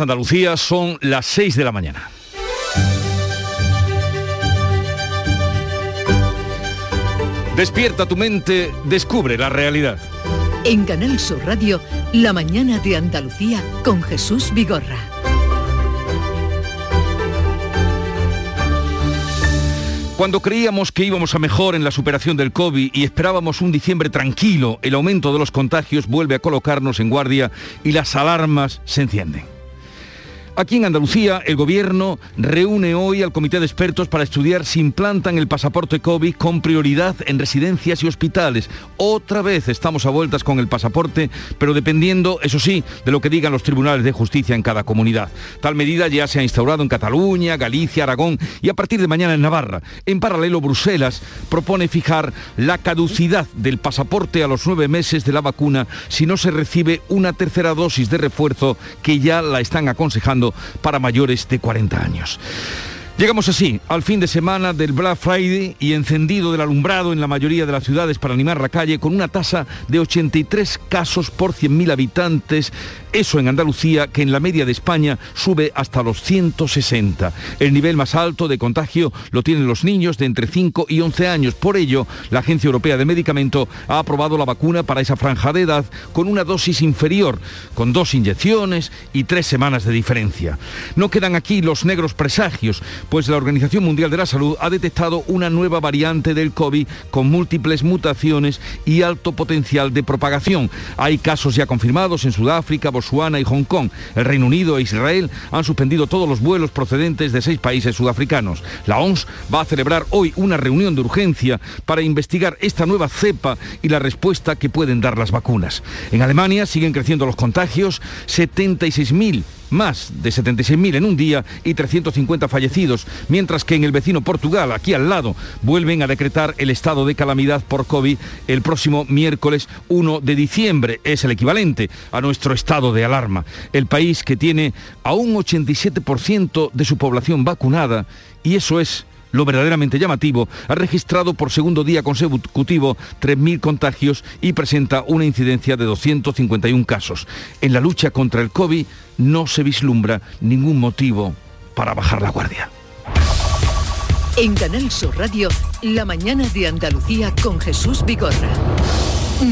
Andalucía son las 6 de la mañana. Despierta tu mente, descubre la realidad. En Canal Sur Radio, La mañana de Andalucía con Jesús Vigorra. Cuando creíamos que íbamos a mejor en la superación del COVID y esperábamos un diciembre tranquilo, el aumento de los contagios vuelve a colocarnos en guardia y las alarmas se encienden. Aquí en Andalucía, el Gobierno reúne hoy al Comité de Expertos para estudiar si implantan el pasaporte COVID con prioridad en residencias y hospitales. Otra vez estamos a vueltas con el pasaporte, pero dependiendo, eso sí, de lo que digan los tribunales de justicia en cada comunidad. Tal medida ya se ha instaurado en Cataluña, Galicia, Aragón y a partir de mañana en Navarra. En paralelo, Bruselas propone fijar la caducidad del pasaporte a los nueve meses de la vacuna si no se recibe una tercera dosis de refuerzo que ya la están aconsejando para mayores de 40 años. Llegamos así al fin de semana del Black Friday y encendido del alumbrado en la mayoría de las ciudades para animar la calle con una tasa de 83 casos por 100.000 habitantes eso en Andalucía, que en la media de España sube hasta los 160. El nivel más alto de contagio lo tienen los niños de entre 5 y 11 años. Por ello, la Agencia Europea de Medicamento ha aprobado la vacuna para esa franja de edad con una dosis inferior, con dos inyecciones y tres semanas de diferencia. No quedan aquí los negros presagios, pues la Organización Mundial de la Salud ha detectado una nueva variante del COVID con múltiples mutaciones y alto potencial de propagación. Hay casos ya confirmados en Sudáfrica, Botswana y Hong Kong. El Reino Unido e Israel han suspendido todos los vuelos procedentes de seis países sudafricanos. La OMS va a celebrar hoy una reunión de urgencia para investigar esta nueva cepa y la respuesta que pueden dar las vacunas. En Alemania siguen creciendo los contagios, 76.000 más de 76.000 en un día y 350 fallecidos, mientras que en el vecino Portugal, aquí al lado, vuelven a decretar el estado de calamidad por COVID el próximo miércoles 1 de diciembre. Es el equivalente a nuestro estado de alarma. El país que tiene a un 87% de su población vacunada y eso es lo verdaderamente llamativo, ha registrado por segundo día consecutivo 3.000 contagios y presenta una incidencia de 251 casos. En la lucha contra el COVID no se vislumbra ningún motivo para bajar la guardia. En Canal Sur Radio, la mañana de Andalucía con Jesús.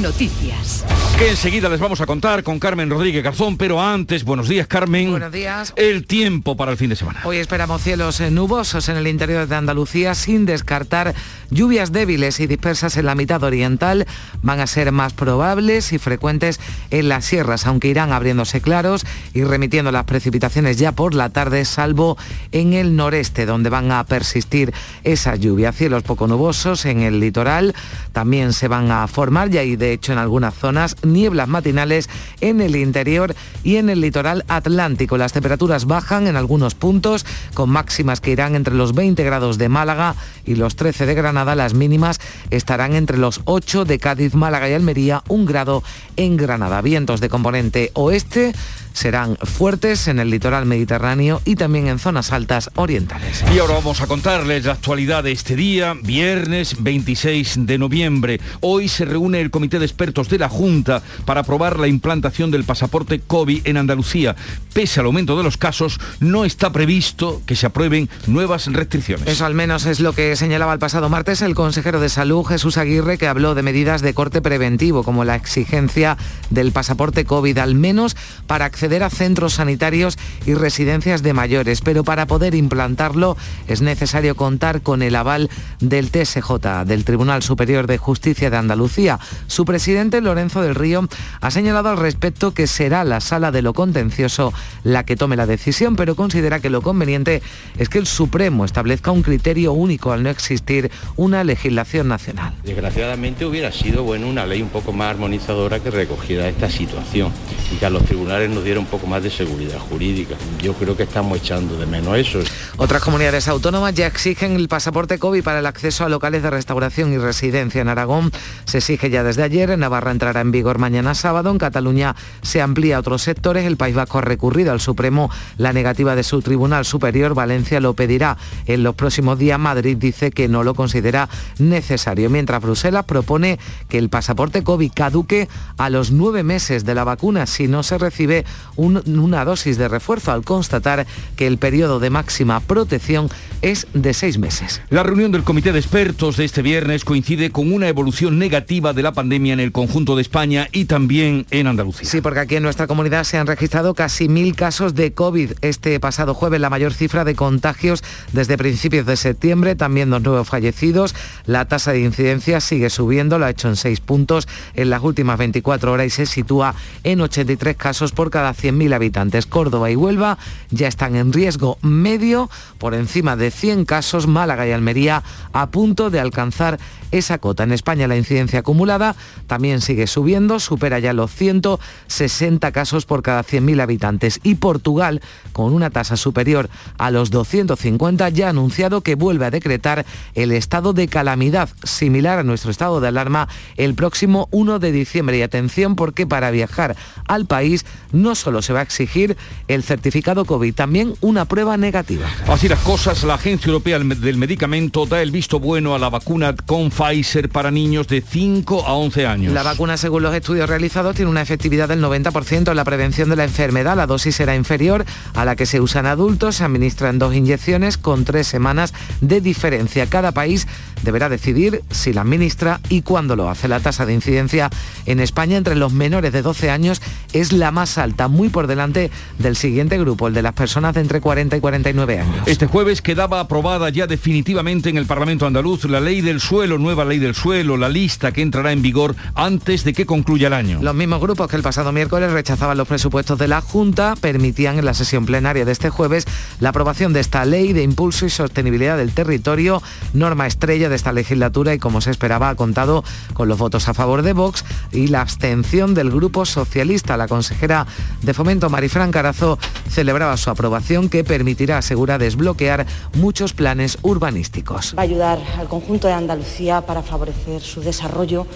Noticias. Que enseguida les vamos a contar con Carmen Rodríguez Garzón, pero antes, buenos días Carmen. Buenos días. El tiempo para el fin de semana. Hoy esperamos cielos eh, nubosos en el interior de Andalucía sin descartar lluvias débiles y dispersas en la mitad oriental. Van a ser más probables y frecuentes en las sierras, aunque irán abriéndose claros y remitiendo las precipitaciones ya por la tarde, salvo en el noreste, donde van a persistir esas lluvias. Cielos poco nubosos en el litoral también se van a formar ya y de hecho en algunas zonas nieblas matinales en el interior y en el litoral atlántico. Las temperaturas bajan en algunos puntos con máximas que irán entre los 20 grados de Málaga y los 13 de Granada. Las mínimas estarán entre los 8 de Cádiz, Málaga y Almería, un grado en Granada. Vientos de componente oeste serán fuertes en el litoral mediterráneo y también en zonas altas orientales. Y ahora vamos a contarles la actualidad de este día, viernes 26 de noviembre. Hoy se reúne el Comité de Expertos de la Junta para aprobar la implantación del pasaporte COVID en Andalucía. Pese al aumento de los casos, no está previsto que se aprueben nuevas restricciones. Eso al menos es lo que señalaba el pasado martes el consejero de Salud, Jesús Aguirre, que habló de medidas de corte preventivo, como la exigencia del pasaporte COVID, al menos para acceder acceder a centros sanitarios y residencias de mayores, pero para poder implantarlo es necesario contar con el aval del TSJ, del Tribunal Superior de Justicia de Andalucía. Su presidente, Lorenzo del Río, ha señalado al respecto que será la sala de lo contencioso la que tome la decisión, pero considera que lo conveniente es que el Supremo establezca un criterio único al no existir una legislación nacional. Desgraciadamente hubiera sido bueno una ley un poco más armonizadora que recogiera esta situación y que a los tribunales nos un poco más de seguridad jurídica. Yo creo que estamos echando de menos eso. Otras comunidades autónomas ya exigen el pasaporte COVID para el acceso a locales de restauración y residencia. En Aragón se exige ya desde ayer, en Navarra entrará en vigor mañana sábado, en Cataluña se amplía a otros sectores, el País Vasco ha recurrido al Supremo la negativa de su Tribunal Superior, Valencia lo pedirá en los próximos días, Madrid dice que no lo considera necesario, mientras Bruselas propone que el pasaporte COVID caduque a los nueve meses de la vacuna si no se recibe una dosis de refuerzo al constatar que el periodo de máxima protección es de seis meses. La reunión del comité de expertos de este viernes coincide con una evolución negativa de la pandemia en el conjunto de España y también en Andalucía. Sí, porque aquí en nuestra comunidad se han registrado casi mil casos de COVID este pasado jueves, la mayor cifra de contagios desde principios de septiembre, también dos nuevos fallecidos. La tasa de incidencia sigue subiendo, lo ha hecho en seis puntos en las últimas 24 horas y se sitúa en 83 casos por cada 100.000 habitantes. Córdoba y Huelva ya están en riesgo medio por encima de 100 casos, Málaga y Almería a punto de alcanzar esa cota. En España la incidencia acumulada también sigue subiendo, supera ya los 160 casos por cada 100.000 habitantes y Portugal, con una tasa superior a los 250, ya ha anunciado que vuelve a decretar el estado de calamidad, similar a nuestro estado de alarma, el próximo 1 de diciembre. Y atención porque para viajar al país no solo se va a exigir el certificado COVID, también una prueba negativa. Así las cosas, la Agencia Europea del Medicamento da el visto bueno a la vacuna con Pfizer para niños de 5 a 11 años. La vacuna, según los estudios realizados, tiene una efectividad del 90% en la prevención de la enfermedad. La dosis será inferior a la que se usa en adultos. Se administran dos inyecciones con tres semanas de diferencia. Cada país deberá decidir si la administra y cuándo lo hace. La tasa de incidencia en España entre los menores de 12 años es la más alta, muy por delante del siguiente grupo, el de las personas de entre 40 y 49 años. Este jueves quedaba aprobada ya definitivamente en el Parlamento andaluz la ley del suelo nueva nueva ley del suelo, la lista que entrará en vigor antes de que concluya el año. Los mismos grupos que el pasado miércoles rechazaban los presupuestos de la Junta permitían en la sesión plenaria de este jueves la aprobación de esta ley de impulso y sostenibilidad del territorio, norma estrella de esta legislatura y como se esperaba ha contado con los votos a favor de Vox y la abstención del Grupo Socialista. La consejera de Fomento, Marifran Carazo, celebraba su aprobación que permitirá, asegura, desbloquear muchos planes urbanísticos. Va a ayudar al conjunto de Andalucía para favorecer su desarrollo,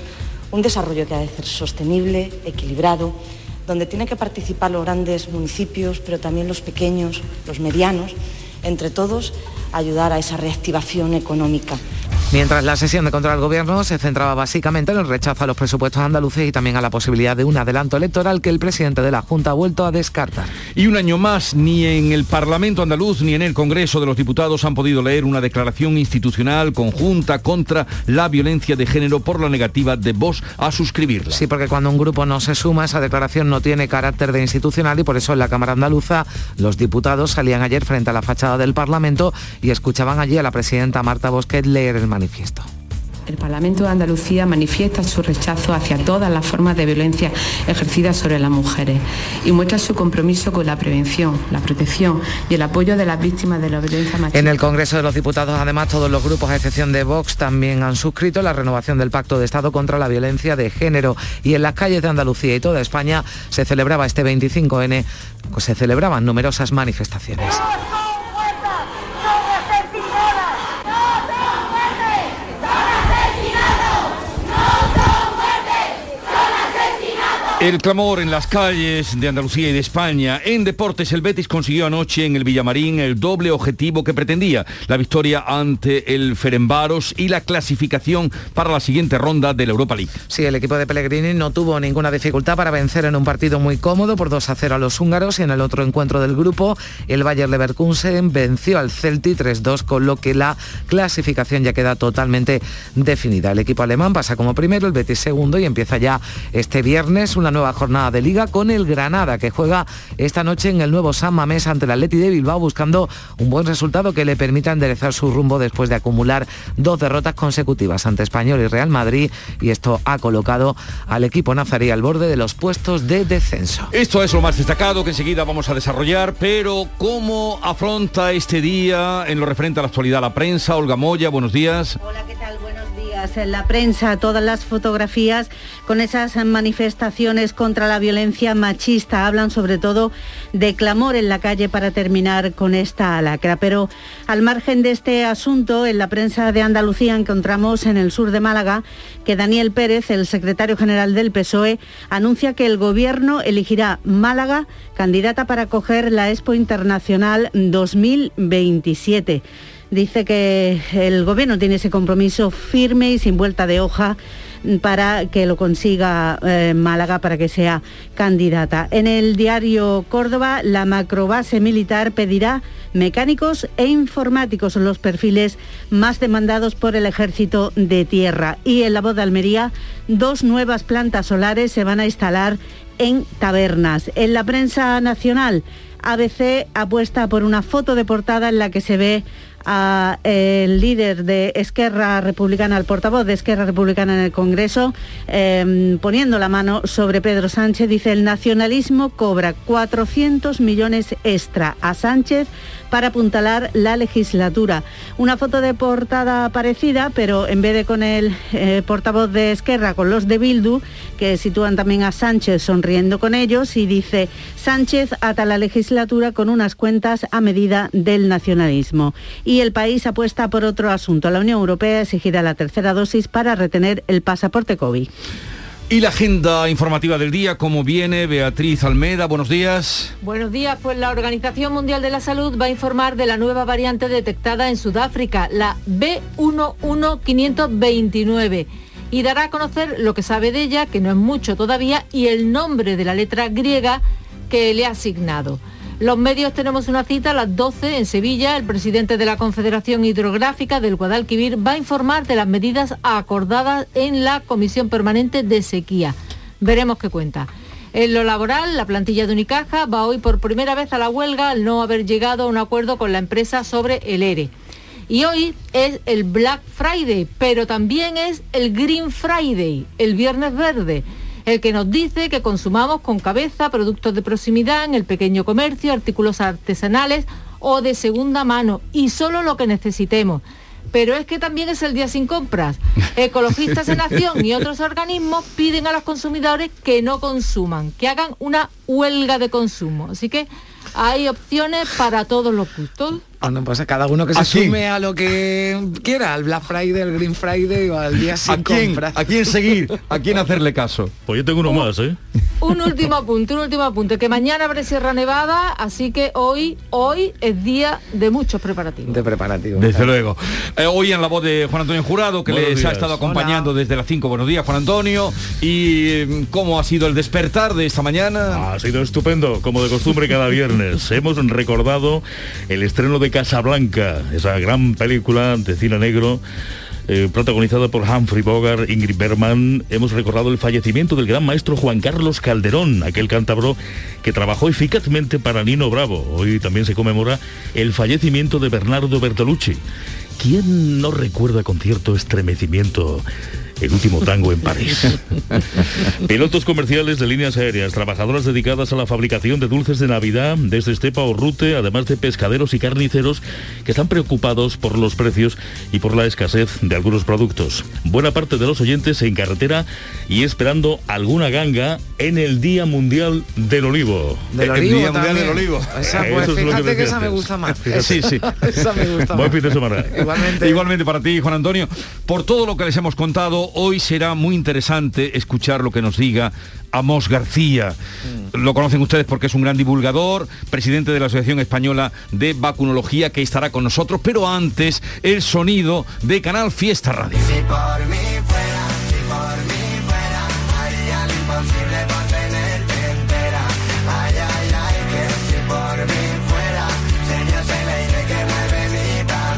un desarrollo que ha de ser sostenible, equilibrado, donde tienen que participar los grandes municipios, pero también los pequeños, los medianos, entre todos ayudar a esa reactivación económica. Mientras la sesión de control al gobierno se centraba básicamente en el rechazo a los presupuestos andaluces y también a la posibilidad de un adelanto electoral que el presidente de la Junta ha vuelto a descartar. Y un año más, ni en el Parlamento andaluz ni en el Congreso de los Diputados han podido leer una declaración institucional conjunta contra la violencia de género por la negativa de Vox a suscribirla. Sí, porque cuando un grupo no se suma, esa declaración no tiene carácter de institucional y por eso en la Cámara Andaluza los diputados salían ayer frente a la fachada del Parlamento y escuchaban allí a la presidenta Marta Bosquet leer el manifiesto. El Parlamento de Andalucía manifiesta su rechazo hacia todas las formas de violencia ejercidas sobre las mujeres y muestra su compromiso con la prevención, la protección y el apoyo de las víctimas de la violencia machista. En el Congreso de los Diputados, además, todos los grupos, a excepción de Vox, también han suscrito la renovación del Pacto de Estado contra la Violencia de Género. Y en las calles de Andalucía y toda España se celebraba este 25N, pues se celebraban numerosas manifestaciones. El clamor en las calles de Andalucía y de España. En deportes, el Betis consiguió anoche en el Villamarín el doble objetivo que pretendía, la victoria ante el Ferenbaros y la clasificación para la siguiente ronda de la Europa League. Sí, el equipo de Pellegrini no tuvo ninguna dificultad para vencer en un partido muy cómodo por 2 a 0 a los húngaros y en el otro encuentro del grupo, el Bayer Leverkusen venció al Celti 3-2, con lo que la clasificación ya queda totalmente definida. El equipo alemán pasa como primero, el Betis segundo y empieza ya este viernes una nueva jornada de liga con el Granada que juega esta noche en el nuevo San Mamés ante el Atleti de Bilbao buscando un buen resultado que le permita enderezar su rumbo después de acumular dos derrotas consecutivas ante Español y Real Madrid y esto ha colocado al equipo nazarí al borde de los puestos de descenso. Esto es lo más destacado que enseguida vamos a desarrollar, pero ¿cómo afronta este día en lo referente a la actualidad la prensa? Olga Moya, buenos días. Hola, ¿qué tal? Buenos días. En la prensa todas las fotografías con esas manifestaciones contra la violencia machista. Hablan sobre todo de clamor en la calle para terminar con esta lacra. Pero al margen de este asunto, en la prensa de Andalucía encontramos en el sur de Málaga que Daniel Pérez, el secretario general del PSOE, anuncia que el gobierno elegirá Málaga candidata para acoger la Expo Internacional 2027. Dice que el gobierno tiene ese compromiso firme y sin vuelta de hoja para que lo consiga eh, Málaga para que sea candidata. En el diario Córdoba, la macrobase militar pedirá mecánicos e informáticos, los perfiles más demandados por el ejército de tierra. Y en la voz de Almería, dos nuevas plantas solares se van a instalar en tabernas. En la prensa nacional, ABC apuesta por una foto de portada en la que se ve el líder de Esquerra Republicana, el portavoz de Esquerra Republicana en el Congreso, em, poniendo la mano sobre Pedro Sánchez, dice el nacionalismo cobra 400 millones extra a Sánchez para apuntalar la legislatura. Una foto de portada parecida, pero en vez de con el eh, portavoz de Esquerra, con los de Bildu, que sitúan también a Sánchez sonriendo con ellos, y dice, Sánchez ata la legislatura con unas cuentas a medida del nacionalismo. Y el país apuesta por otro asunto. La Unión Europea exigirá la tercera dosis para retener el pasaporte COVID. Y la agenda informativa del día, ¿cómo viene? Beatriz Almeda, buenos días. Buenos días, pues la Organización Mundial de la Salud va a informar de la nueva variante detectada en Sudáfrica, la B11529, y dará a conocer lo que sabe de ella, que no es mucho todavía, y el nombre de la letra griega que le ha asignado. Los medios tenemos una cita a las 12 en Sevilla. El presidente de la Confederación Hidrográfica del Guadalquivir va a informar de las medidas acordadas en la Comisión Permanente de Sequía. Veremos qué cuenta. En lo laboral, la plantilla de Unicaja va hoy por primera vez a la huelga al no haber llegado a un acuerdo con la empresa sobre el ERE. Y hoy es el Black Friday, pero también es el Green Friday, el Viernes Verde el que nos dice que consumamos con cabeza productos de proximidad en el pequeño comercio, artículos artesanales o de segunda mano y solo lo que necesitemos. Pero es que también es el día sin compras. Ecologistas en Acción y otros organismos piden a los consumidores que no consuman, que hagan una huelga de consumo. Así que hay opciones para todos los gustos. Bueno, pues cada uno que se sume a lo que quiera, al Black Friday, al Green Friday o al día sin ¿A quién, ¿A quién seguir? ¿A quién hacerle caso? Pues yo tengo uno más, ¿eh? Un último apunte, un último apunte, que mañana habrá Sierra Nevada, así que hoy, hoy es día de muchos preparativos. De preparativos. Desde luego. Eh, hoy en la voz de Juan Antonio Jurado, que les ha estado acompañando desde las 5. Buenos días, Juan Antonio. ¿Y mm, cómo ha sido el despertar de esta mañana? Ha sido estupendo, como de costumbre cada viernes. Hemos recordado el estreno de Casablanca, esa gran película de cine negro eh, protagonizada por Humphrey Bogart, Ingrid Bergman, hemos recordado el fallecimiento del gran maestro Juan Carlos Calderón, aquel cántabro que trabajó eficazmente para Nino Bravo. Hoy también se conmemora el fallecimiento de Bernardo Bertolucci. ¿Quién no recuerda con cierto estremecimiento el último tango en París. Pilotos comerciales de líneas aéreas, trabajadoras dedicadas a la fabricación de dulces de Navidad desde Estepa o Rute, además de pescaderos y carniceros que están preocupados por los precios y por la escasez de algunos productos. Buena parte de los oyentes en carretera y esperando alguna ganga en el Día Mundial del Olivo. Del el Día Mundial del Olivo. Esa, pues, fíjate que, esa me gusta más. Sí, sí. esa me gusta Buen fin de semana. Igualmente. Igualmente para ti, Juan Antonio. Por todo lo que les hemos contado, hoy será muy interesante escuchar lo que nos diga Amos García. Mm. Lo conocen ustedes porque es un gran divulgador, presidente de la Asociación Española de Vacunología, que estará con nosotros, pero antes el sonido de Canal Fiesta Radio.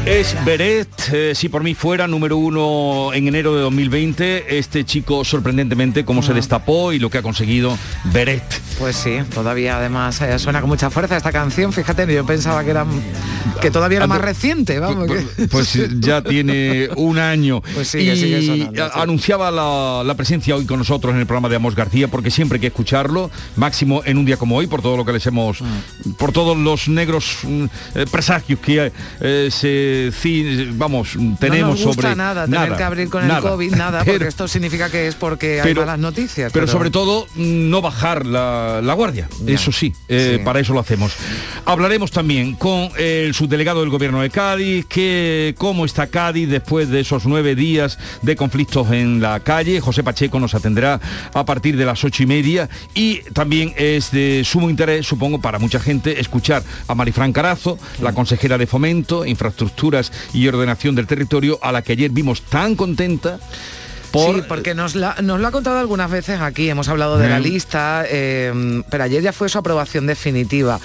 Es Beret, eh, si por mí fuera, número uno en enero de 2020. Este chico sorprendentemente cómo se ah. destapó y lo que ha conseguido Beret. Pues sí, todavía además eh, suena con mucha fuerza esta canción. Fíjate, yo pensaba que era que todavía era más reciente, vamos. Pues, pues ya tiene un año. Pues sí, y anunciaba la, presencia hoy con nosotros en el programa de Amos García, porque siempre hay que escucharlo, máximo en un día como hoy, por todo lo que les hemos, mm. por todos los negros mm, eh, presagios que se vamos, tenemos no nos sobre nada tener que abrir con el COVID, nada, porque esto significa que es porque hay malas noticias. Pero, sobre todo no bajar la, guardia, eso sí, eh, para eso lo hacemos. Hablaremos también con el subdelegado del gobierno de Cádiz, que cómo está Cádiz después de esos nueve días de conflictos en la calle. José Pacheco nos atenderá a partir de las ocho y media y también es de sumo interés, supongo, para mucha gente escuchar a Marifran Carazo, la consejera de Fomento, Infraestructuras y Ordenación del Territorio, a la que ayer vimos tan contenta. Sí, porque nos, la, nos lo ha contado algunas veces aquí, hemos hablado de la lista, eh, pero ayer ya fue su aprobación definitiva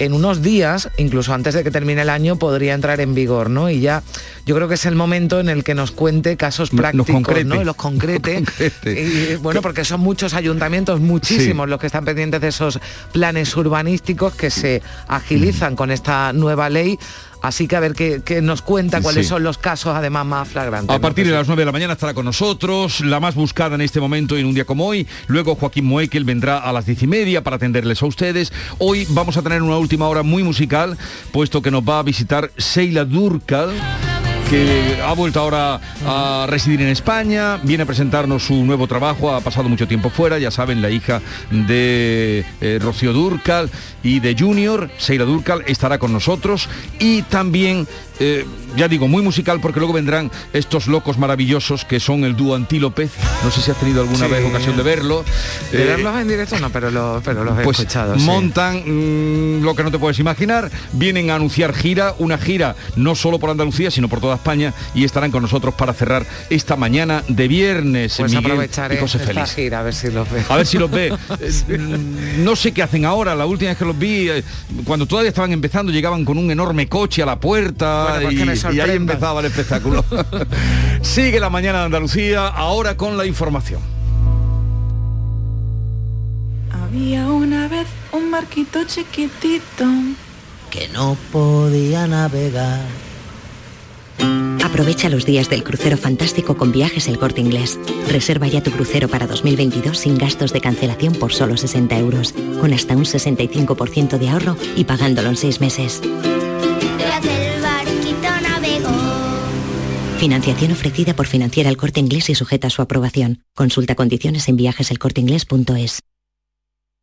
en unos días, incluso antes de que termine el año, podría entrar en vigor, ¿no? Y ya yo creo que es el momento en el que nos cuente casos prácticos, ¿no? Los concrete. Y, bueno, porque son muchos ayuntamientos, muchísimos los que están pendientes de esos planes urbanísticos que se agilizan con esta nueva ley Así que a ver qué, nos cuenta cuáles son los casos además más flagrantes. A partir de las 9 de la mañana estará con nosotros, la más buscada en este momento en un día como hoy. Luego Joaquín Moekel vendrá a las 10 y media para atenderles a ustedes. Hoy vamos a tener una última hora muy musical, puesto que nos va a visitar Sheila Durkal que ha vuelto ahora a residir en España, viene a presentarnos su nuevo trabajo, ha pasado mucho tiempo fuera, ya saben, la hija de eh, Rocío Durcal y de Junior, Seira Durcal, estará con nosotros. Y también eh, ya digo, muy musical porque luego vendrán estos locos maravillosos que son el dúo Antílope. No sé si has tenido alguna vez ocasión de verlo. De eh, verlos en directo no, pero, lo, pero los he pues escuchado. Montan mm, lo que no te puedes imaginar. Vienen a anunciar gira, una gira no solo por Andalucía, sino por toda España y estarán con nosotros para cerrar esta mañana de viernes. Pues aprovecharé esta gira a ver si los ve. A ver si los ve. Eh, no sé qué hacen ahora. La última vez que los vi, cuando todavía estaban empezando, llegaban con un enorme coche a la puerta pues y, ahí empezaba el espectáculo. Sigue la mañana de Andalucía, ahora con la información. Había una vez un marquito chiquitito que no podía navegar. Aprovecha los días del crucero fantástico con viajes el corte inglés. Reserva ya tu crucero para 2022 sin gastos de cancelación por solo 60 euros, con hasta un 65% de ahorro y pagándolo en seis meses. Financiación ofrecida por Financiera El Corte Inglés y sujeta a su aprobación. Consulta condiciones en viajeselcorteinglés.es.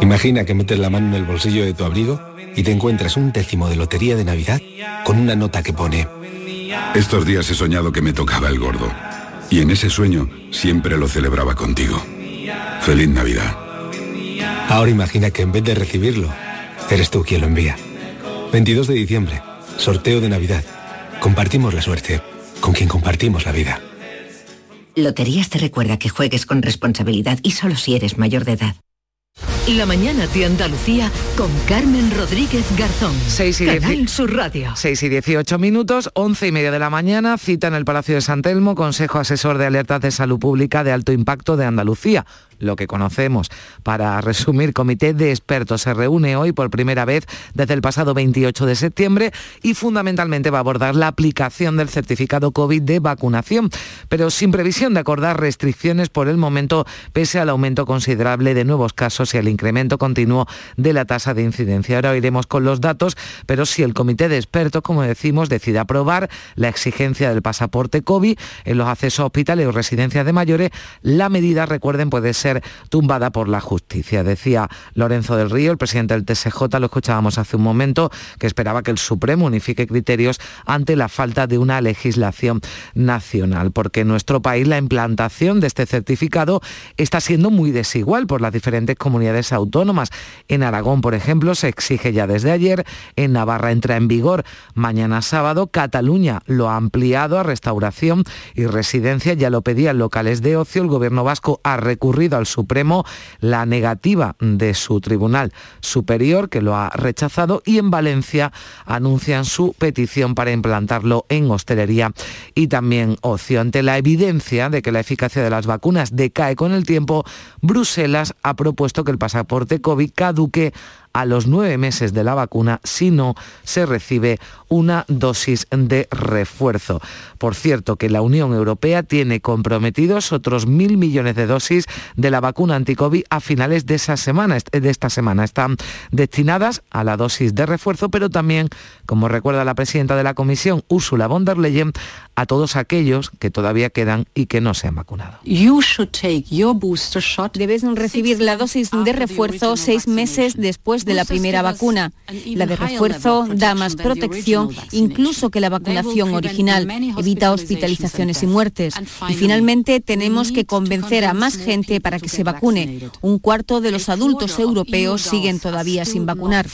Imagina que metes la mano en el bolsillo de tu abrigo y te encuentras un décimo de lotería de Navidad con una nota que pone... Estos días he soñado que me tocaba el gordo. Y en ese sueño siempre lo celebraba contigo. Feliz Navidad. Ahora imagina que en vez de recibirlo, eres tú quien lo envía. 22 de diciembre, sorteo de Navidad. Compartimos la suerte con quien compartimos la vida. Loterías te recuerda que juegues con responsabilidad y solo si eres mayor de edad. La mañana de Andalucía con Carmen Rodríguez Garzón. 6 y Canal Sur Radio. 6 y 18 minutos, 11 y media de la mañana, cita en el Palacio de San Telmo, Consejo Asesor de Alertas de Salud Pública de Alto Impacto de Andalucía lo que conocemos. Para resumir, comité de expertos se reúne hoy por primera vez desde el pasado 28 de septiembre y fundamentalmente va a abordar la aplicación del certificado COVID de vacunación, pero sin previsión de acordar restricciones por el momento, pese al aumento considerable de nuevos casos y el incremento continuo de la tasa de incidencia. Ahora iremos con los datos, pero si el comité de expertos, como decimos, decide aprobar la exigencia del pasaporte COVID en los accesos a hospitales o residencias de mayores, la medida, recuerden, puede ser tumbada por la justicia. Decía Lorenzo del Río, el presidente del TSJ, lo escuchábamos hace un momento, que esperaba que el Supremo unifique criterios ante la falta de una legislación nacional, porque en nuestro país la implantación de este certificado está siendo muy desigual por las diferentes comunidades autónomas. En Aragón, por ejemplo, se exige ya desde ayer, en Navarra entra en vigor mañana sábado, Cataluña lo ha ampliado a restauración y residencia, ya lo pedían locales de ocio, el gobierno vasco ha recurrido al Supremo la negativa de su Tribunal Superior, que lo ha rechazado, y en Valencia anuncian su petición para implantarlo en hostelería y también ocio. Ante la evidencia de que la eficacia de las vacunas decae con el tiempo, Bruselas ha propuesto que el pasaporte COVID caduque a los nueve meses de la vacuna si no se recibe una dosis de refuerzo. Por cierto, que la Unión Europea tiene comprometidos otros mil millones de dosis de la vacuna anticovid a finales de esa semana, de esta semana. Están destinadas a la dosis de refuerzo, pero también, como recuerda la presidenta de la Comisión, Ursula von der Leyen, a todos aquellos que todavía quedan y que no se han vacunado. Debes recibir la dosis de refuerzo seis meses después de la primera vacuna. La de refuerzo da más protección incluso que la vacunación original, evita hospitalizaciones y muertes. Y finalmente tenemos que convencer a más gente para que se vacune. Un cuarto de los adultos europeos siguen todavía sin vacunar.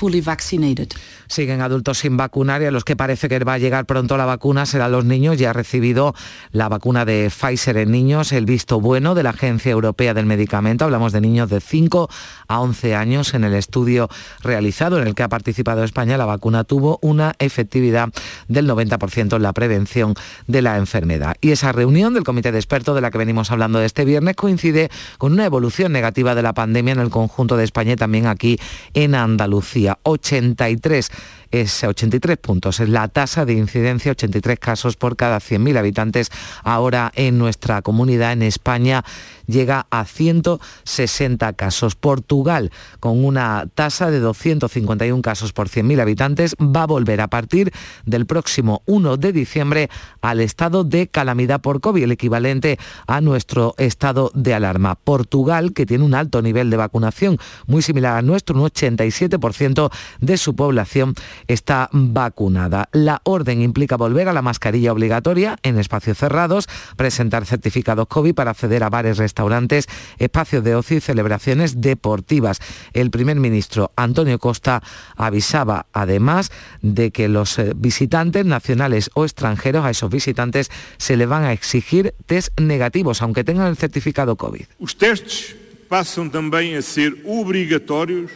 Siguen adultos sin vacunar y a los que parece que va a llegar pronto la vacuna serán los niños. Ya ha recibido la vacuna de Pfizer en niños, el visto bueno de la Agencia Europea del Medicamento. Hablamos de niños de 5 a 11 años. En el estudio realizado en el que ha participado España, la vacuna tuvo una efectividad del 90% en la prevención de la enfermedad. Y esa reunión del Comité de Expertos de la que venimos hablando este viernes coincide con una evolución negativa de la pandemia en el conjunto de España y también aquí en Andalucía. 83 es 83 puntos. Es la tasa de incidencia, 83 casos por cada 100.000 habitantes. Ahora en nuestra comunidad, en España, llega a 160 casos. Portugal, con una tasa de 251 casos por 100.000 habitantes, va a volver a partir del próximo 1 de diciembre al estado de calamidad por COVID, el equivalente a nuestro estado de alarma. Portugal, que tiene un alto nivel de vacunación, muy similar a nuestro, un 87% de su población está vacunada. La orden implica volver a la mascarilla obligatoria en espacios cerrados, presentar certificados COVID para acceder a bares, restaurantes, espacios de ocio y celebraciones deportivas. El primer ministro Antonio Costa avisaba además de que los eh, visitantes nacionales o extranjeros, a esos visitantes, se le van a exigir test negativos, aunque tengan el certificado COVID. Los testes pasan también a ser obligatorios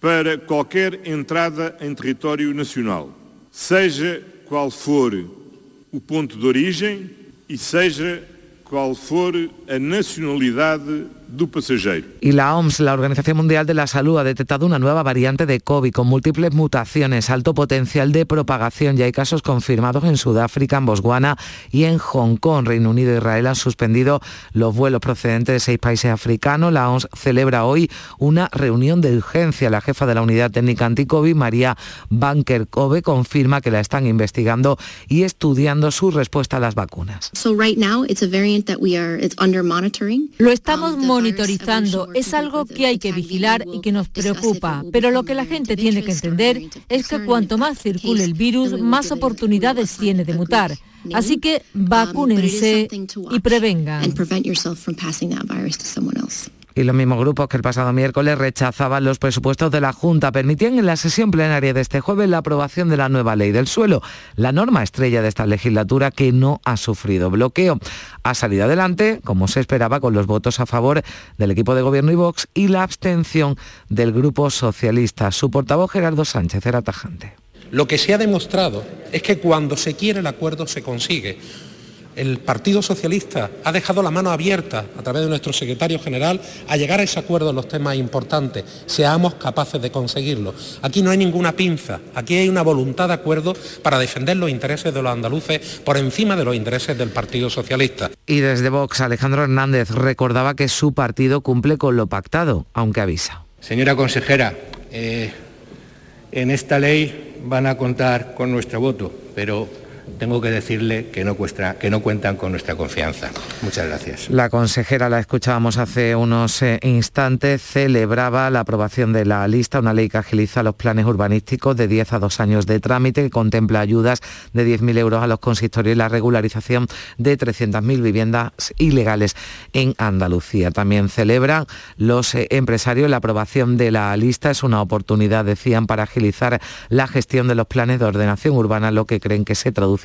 para qualquer entrada em território nacional, seja qual for o ponto de origem e seja qual for a nacionalidade Y la OMS, la Organización Mundial de la Salud, ha detectado una nueva variante de COVID con múltiples mutaciones, alto potencial de propagación. Ya hay casos confirmados en Sudáfrica, en Botswana y en Hong Kong. Reino Unido e Israel han suspendido los vuelos procedentes de seis países africanos. La OMS celebra hoy una reunión de urgencia. La jefa de la Unidad Técnica Anticovid, María Banker Kobe, confirma que la están investigando y estudiando su respuesta a las vacunas. Lo estamos monitorizando. Es algo que hay que vigilar y que nos preocupa. Pero lo que la gente tiene que entender es que cuanto más circule el virus, más oportunidades tiene de mutar. Así que vacúnense y prevengan y los mismos grupos que el pasado miércoles rechazaban los presupuestos de la Junta permitían en la sesión plenaria de este jueves la aprobación de la nueva ley del suelo, la norma estrella de esta legislatura que no ha sufrido bloqueo. Ha salido adelante, como se esperaba, con los votos a favor del equipo de gobierno y Vox y la abstención del Grupo Socialista. Su portavoz Gerardo Sánchez era tajante. Lo que se ha demostrado es que cuando se quiere el acuerdo se consigue el Partido Socialista ha dejado la mano abierta a través de nuestro secretario general a llegar a ese acuerdo en los temas importantes. Seamos capaces de conseguirlo. Aquí no hay ninguna pinza, aquí hay una voluntad de acuerdo para defender los intereses de los andaluces por encima de los intereses del Partido Socialista. Y desde Vox, Alejandro Hernández recordaba que su partido cumple con lo pactado, aunque avisa. Señora consejera, eh, en esta ley van a contar con nuestro voto, pero tengo que decirle que no, cuentan con nuestra confianza. Muchas gracias. La consejera, la escuchábamos hace unos eh, instantes, celebraba la aprobación de la lista, una ley que agiliza los planes urbanísticos de 10 a 2 años de trámite, que contempla ayudas de 10.000 euros a los consistorios y la regularización de 300.000 viviendas ilegales en Andalucía. También celebran los eh, empresarios la aprobación de la lista. Es una oportunidad, decían, para agilizar la gestión de los planes de ordenación urbana, lo que creen que se traduce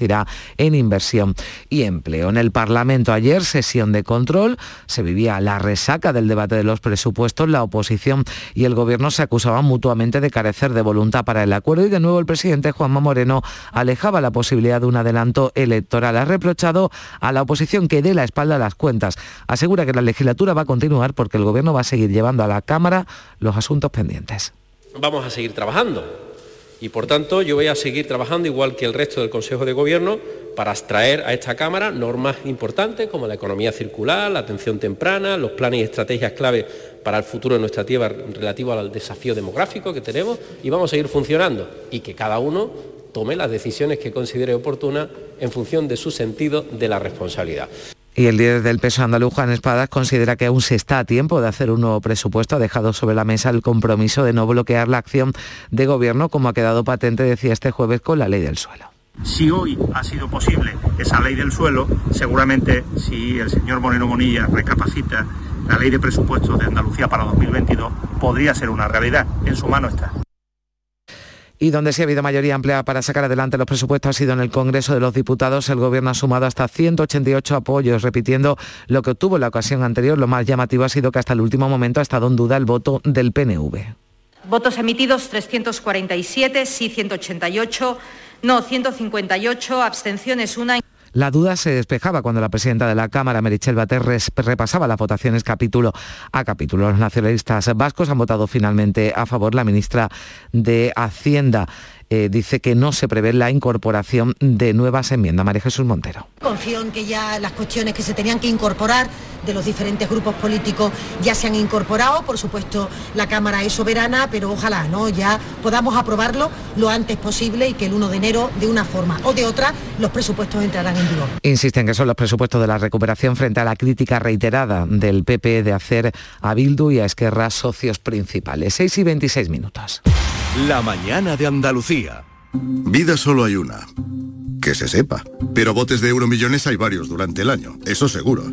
en inversión y empleo. En el Parlamento ayer, sesión de control, se vivía la resaca del debate de los presupuestos, la oposición y el gobierno se acusaban mutuamente de carecer de voluntad para el acuerdo y de nuevo el presidente Juanma Moreno alejaba la posibilidad de un adelanto electoral. Ha reprochado a la oposición que dé la espalda a las cuentas. Asegura que la legislatura va a continuar porque el gobierno va a seguir llevando a la Cámara los asuntos pendientes. vamos a seguir trabajando. Y por tanto yo voy a seguir trabajando igual que el resto del Consejo de Gobierno para extraer a esta Cámara normas importantes como la economía circular, la atención temprana, los planes y estrategias clave para el futuro de nuestra tierra relativo al desafío demográfico que tenemos y vamos a seguir funcionando y que cada uno tome las decisiones que considere oportunas en función de su sentido de la responsabilidad. Y el líder del peso andaluz, Juan Espadas, considera que aún se está a tiempo de hacer un nuevo presupuesto. Ha dejado sobre la mesa el compromiso de no bloquear la acción de gobierno, como ha quedado patente, decía este jueves, con la ley del suelo. Si hoy ha sido posible esa ley del suelo, seguramente si el señor Moreno Monilla recapacita, la ley de presupuestos de Andalucía para 2022 podría ser una realidad. En su mano está y donde sí ha habido mayoría amplia para sacar adelante los presupuestos ha sido en el Congreso de los Diputados. El Gobierno ha sumado hasta 188 apoyos, repitiendo lo que obtuvo en la ocasión anterior. Lo más llamativo ha sido que hasta el último momento ha estado en duda el voto del PNV. Votos emitidos 347, sí 188, no 158, abstenciones una. La duda se despejaba cuando la presidenta de la Cámara, Merichel Bater, repasaba las votaciones capítulo a capítulo. Los nacionalistas vascos han votado finalmente a favor. La ministra de Hacienda eh, dice que no se prevé la incorporación de nuevas enmiendas. María Jesús Montero. Confío en que ya las cuestiones que se tenían que incorporar de los diferentes grupos políticos ya se han incorporado. Por supuesto, la Cámara es soberana, pero ojalá ¿no? ya podamos aprobarlo lo antes posible y que el 1 de enero, de una forma o de otra, los presupuestos entrarán en vigor. Insisten que son los presupuestos de la recuperación frente a la crítica reiterada del PP de hacer a Bildu y a Esquerra socios principales. 6 y 26 minutos. La mañana de Andalucía. Vida solo hay una. Que se sepa. Pero botes de euromillones hay varios durante el año, eso seguro.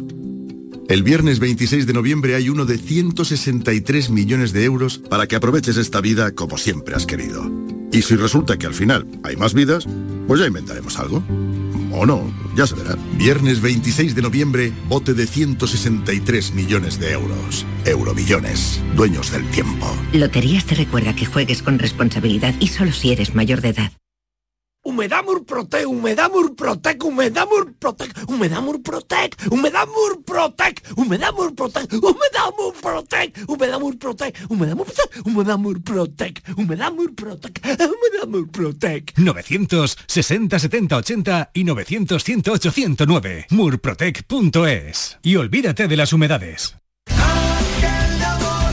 El viernes 26 de noviembre hay uno de 163 millones de euros para que aproveches esta vida como siempre has querido. Y si resulta que al final hay más vidas, pues ya inventaremos algo. O no, ya se verá. Viernes 26 de noviembre, bote de 163 millones de euros. Euromillones, dueños del tiempo. Loterías te recuerda que juegues con responsabilidad y solo si eres mayor de edad. Humedamur Protec, Humedamur Protec, Humedamur Protec, Humedamur Protec, Humedamur Protec, Humedamur Protec, Humedamur Protec, Humedamur Protec, Humedamur Protec, Humedamur Protec, Humedamur Protec, Humedamur Protec. 960 70 80 y 900 108 109. murprotec.es. Y olvídate de las humedades.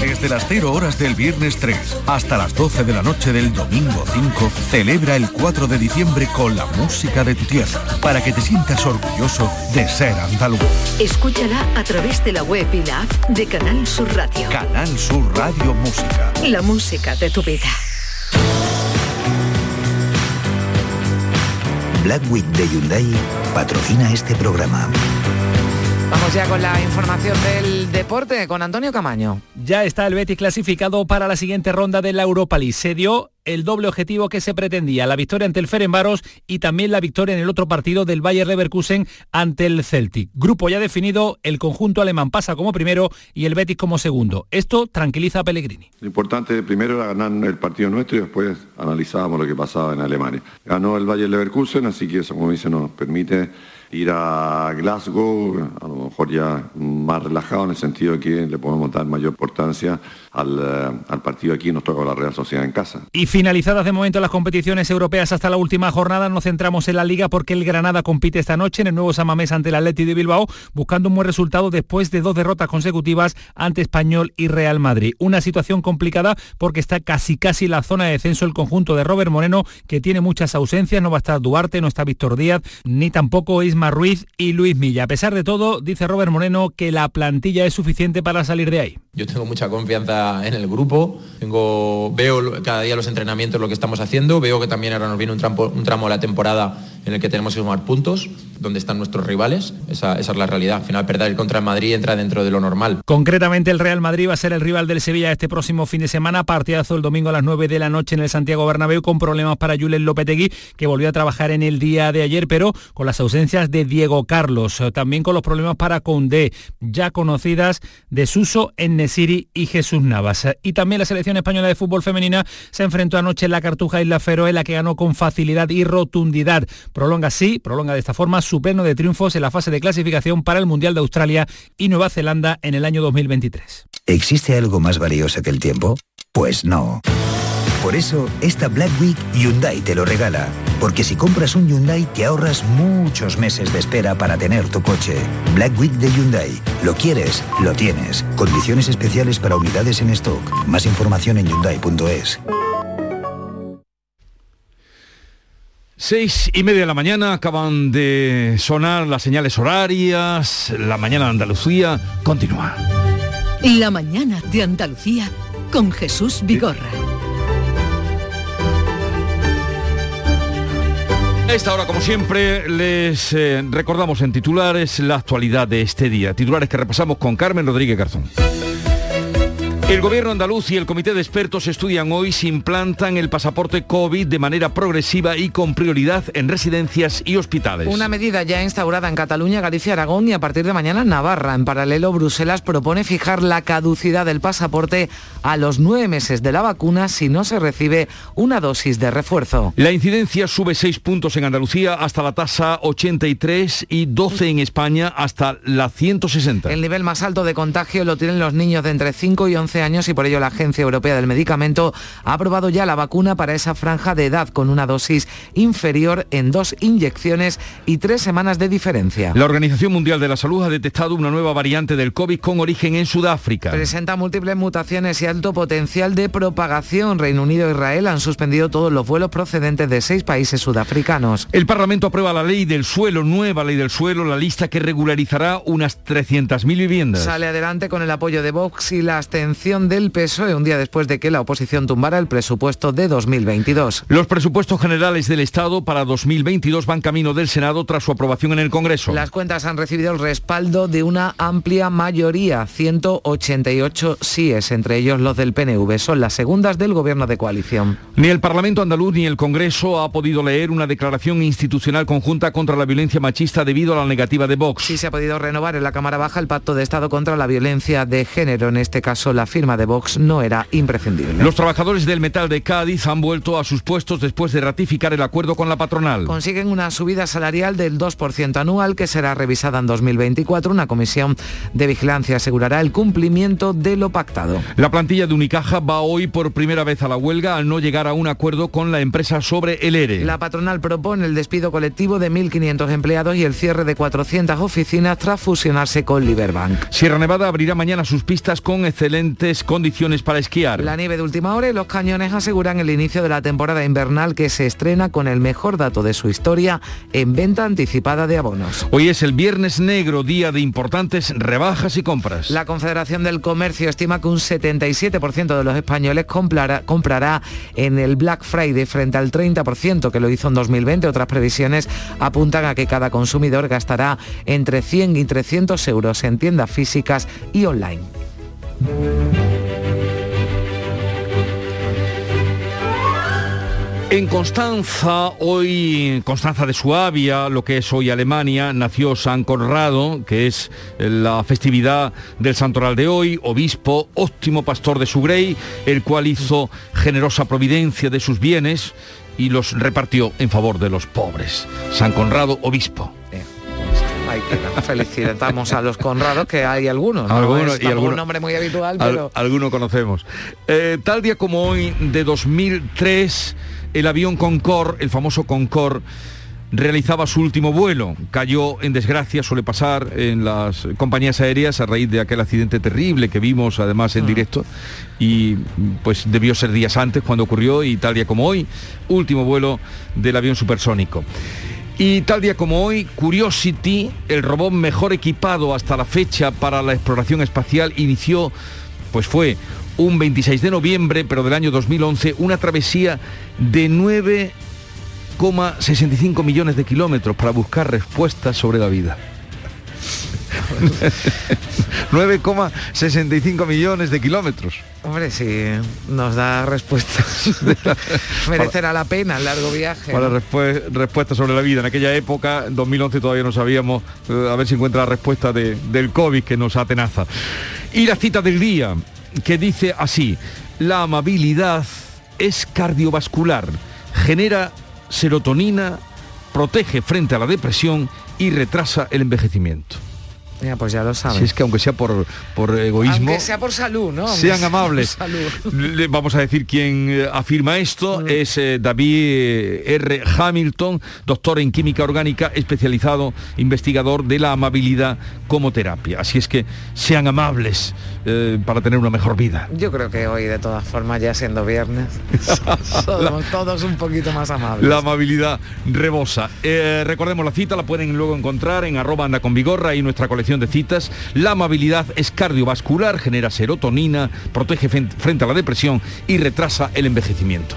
Desde las 0 horas del viernes 3 hasta las 12 de la noche del domingo 5, celebra el 4 de diciembre con la música de tu tierra, para que te sientas orgulloso de ser andaluz. Escúchala a través de la web y la app de Canal Sur Radio. Canal Sur Radio Música. La música de tu vida. Black Week de Hyundai patrocina este programa. Vamos ya con la información del deporte con Antonio Camaño. Ya está el Betis clasificado para la siguiente ronda de la Europa League. Se dio el doble objetivo que se pretendía, la victoria ante el Ferenbaros y también la victoria en el otro partido del Bayer Leverkusen ante el Celtic. Grupo ya definido, el conjunto alemán pasa como primero y el Betis como segundo. Esto tranquiliza a Pellegrini. Lo importante primero era ganar el partido nuestro y después analizábamos lo que pasaba en Alemania. Ganó el Bayer Leverkusen, así que eso como dice nos permite ir a Glasgow, a lo mejor ya más relajado en el sentido de que le podemos dar mayor importancia al, eh, al, partido aquí, nos toca la Real Sociedad en casa. Y finalizadas de momento las competiciones europeas hasta la última jornada, nos centramos en la Liga porque el Granada compite esta noche en el nuevo Samamés ante el Atleti de Bilbao, buscando un buen resultado después de dos derrotas consecutivas ante Español y Real Madrid. Una situación complicada porque está casi casi la zona de descenso el conjunto de Robert Moreno, que tiene muchas ausencias, no va a estar Duarte, no está Víctor Díaz, ni tampoco Isma Ruiz y Luis Milla. A pesar de todo, dice Robert Moreno que la plantilla es suficiente para salir de ahí. Yo tengo mucha confianza en el grupo, tengo, veo cada día los entrenamientos, lo que estamos haciendo, veo que también ahora nos viene un, tramo, un tramo de la temporada en el que tenemos que sumar puntos, donde están nuestros rivales. Esa, es la realidad. Al final, perder contra el Madrid entra dentro de lo normal. Concretamente, el Real Madrid va a ser el rival del Sevilla este próximo fin de semana. Partidazo el domingo a las 9 de la noche en el Santiago Bernabéu con problemas para Julen Lopetegui, que volvió a trabajar en el día de ayer, pero con las ausencias de Diego Carlos. También con los problemas para Condé, ya conocidas de Suso, Nesiri y Jesús Y también la selección española de fútbol femenina se enfrentó anoche en la Cartuja Isla Feroe, la que ganó con facilidad y rotundidad. Prolonga así, prolonga de esta forma su pleno de triunfos en la fase de clasificación para el Mundial de Australia y Nueva Zelanda en el año 2023. ¿Existe algo más valioso que el tiempo? Pues no. Por eso, esta Black Week Hyundai te lo regala. Porque si compras un Hyundai te ahorras muchos meses de espera para tener tu coche. Black Week de Hyundai. Lo quieres, lo tienes. Condiciones especiales para unidades en stock. Más información en hyundai.es. Seis y media de la mañana acaban de sonar las señales horarias. La mañana de Andalucía continúa. La mañana de Andalucía con Jesús Vigorra. Esta hora, como siempre, les eh, recordamos en titulares la actualidad de este día. Titulares que repasamos con Carmen Rodríguez Garzón. El gobierno andaluz y el comité de expertos estudian hoy si implantan el pasaporte COVID de manera progresiva y con prioridad en residencias y hospitales. Una medida ya instaurada en Cataluña, Galicia, Aragón y a partir de mañana Navarra. En paralelo, Bruselas propone fijar la caducidad del pasaporte a los nueve meses de la vacuna si no se recibe una dosis de refuerzo. La incidencia sube seis puntos en Andalucía hasta la tasa 83 y 12 en España hasta la 160. El nivel más alto de contagio lo tienen los niños de entre 5 y 11 años y por ello la Agencia Europea del Medicamento ha aprobado ya la vacuna para esa franja de edad con una dosis inferior en dos inyecciones y tres semanas de diferencia. La Organización Mundial de la Salud ha detectado una nueva variante del COVID con origen en Sudáfrica. Presenta múltiples mutaciones y alto potencial de propagación. Reino Unido e Israel han suspendido todos los vuelos procedentes de seis países sudafricanos. El Parlamento aprueba la ley del suelo, nueva ley del suelo, la lista que regularizará unas 300.000 viviendas. Sale adelante con el apoyo de Vox y la abstención del PSOE un día después de que la oposición tumbara el presupuesto de 2022. Los presupuestos generales del Estado para 2022 van camino del Senado tras su aprobación en el Congreso. Las cuentas han recibido el respaldo de una amplia mayoría, 188 síes, entre ellos los del PNV. Son las segundas del gobierno de coalición. Ni el Parlamento andaluz ni el Congreso ha podido leer una declaración institucional conjunta contra la violencia machista debido a la negativa de Vox. Sí se ha podido renovar en la Cámara Baja el Pacto de Estado contra la violencia de género, en este caso la firma de Vox no era imprescindible. Los trabajadores del metal de Cádiz han vuelto a sus puestos después de ratificar el acuerdo con la patronal. Consiguen una subida salarial del 2% anual que será revisada en 2024. Una comisión de vigilancia asegurará el cumplimiento de lo pactado. La plantilla de Unicaja va hoy por primera vez a la huelga al no llegar a un acuerdo con la empresa sobre el ERE. La patronal propone el despido colectivo de 1.500 empleados y el cierre de 400 oficinas tras fusionarse con Liberbank. Sierra Nevada abrirá mañana sus pistas con condiciones para esquiar. La nieve de última hora y los cañones aseguran el inicio de la temporada invernal que se estrena con el mejor dato de su historia en venta anticipada de abonos. Hoy es el Viernes Negro, día de importantes rebajas y compras. La Confederación del Comercio estima que un 77% de los españoles comprará, comprará en el Black Friday frente al 30% que lo hizo en 2020. Otras previsiones apuntan a que cada consumidor gastará entre 100 y 300 euros en tiendas físicas y online. En Constanza, hoy Constanza de Suabia, lo que es hoy Alemania, nació San Conrado, que es la festividad del santoral de hoy, obispo, óptimo pastor de su grey, el cual hizo generosa providencia de sus bienes y los repartió en favor de los pobres. San Conrado, obispo felicitamos a los Conrados, que hay algunos. Algunos y un nombre muy habitual, pero... algunos conocemos. Eh, tal día como hoy, de 2003, el avión Concorde, el famoso Concorde, realizaba su último vuelo. Cayó en desgracia, suele pasar en las compañías aéreas a raíz de aquel accidente terrible que vimos además en mm. directo y pues debió ser días antes cuando ocurrió y tal día como hoy, último vuelo del avión supersónico. Y tal día como hoy, Curiosity, el robot mejor equipado hasta la fecha para la exploración espacial, inició, pues fue un 26 de noviembre, pero del año 2011, una travesía de nueve 9,65 millones de kilómetros para buscar respuestas sobre la vida. 9,65 millones de kilómetros. Hombre, sí, nos da respuestas. Merecerá la pena el largo viaje. Para respuestas sobre la vida. En aquella época, en 2011 todavía no sabíamos, eh, a ver si encuentra la respuesta del COVID que nos atenaza. Y la cita del día, que dice así, la amabilidad es cardiovascular, genera serotonina, protege frente a la depresión y retrasa el envejecimiento. Pues ya lo saben. Si es que aunque sea por, por egoísmo... Aunque sea por salud, ¿no? sean amables. Vamos a decir quién eh, afirma esto. Mm. Es eh, David eh, R. Hamilton, doctor en química orgánica, especializado, investigador de la amabilidad como terapia. Así es que sean amables para tener una mejor vida. Yo creo que hoy, de todas formas, ya siendo viernes, somos todos un poquito más amables. La amabilidad rebosa. recordemos la cita, la pueden luego encontrar en arroba anda con vigorra y nuestra colección de citas, la amabilidad es cardiovascular, genera serotonina, protege frente a la depresión y retrasa el envejecimiento.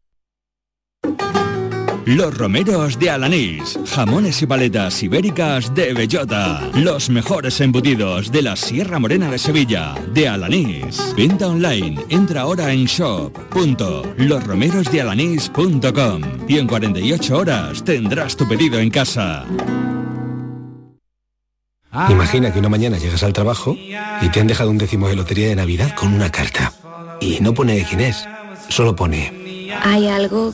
Los romeros de Alanís. Jamones y paletas ibéricas de bellota. Los mejores embutidos de la Sierra Morena de Sevilla, de Alanís. Venta online. Entra ahora en shop.losromerosdealanís.com y en 48 horas tendrás tu pedido en casa. Imagina que una mañana llegas al trabajo y te han dejado un décimo de lotería de Navidad con una carta. Y no pone quién es, solo pone... Hay algo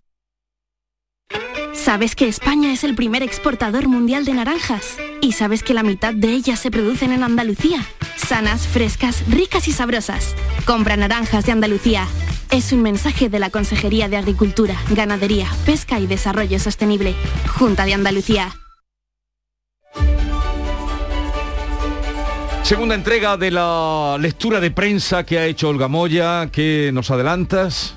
¿Sabes que España es el primer exportador mundial de naranjas? ¿Y sabes que la mitad de ellas se producen en Andalucía? Sanas, frescas, ricas y sabrosas. Compra naranjas de Andalucía. Es un mensaje de la Consejería de Agricultura, Ganadería, Pesca y Desarrollo Sostenible. Junta de Andalucía. Segunda entrega de la lectura de prensa que ha hecho Olga Moya. ¿Qué nos adelantas?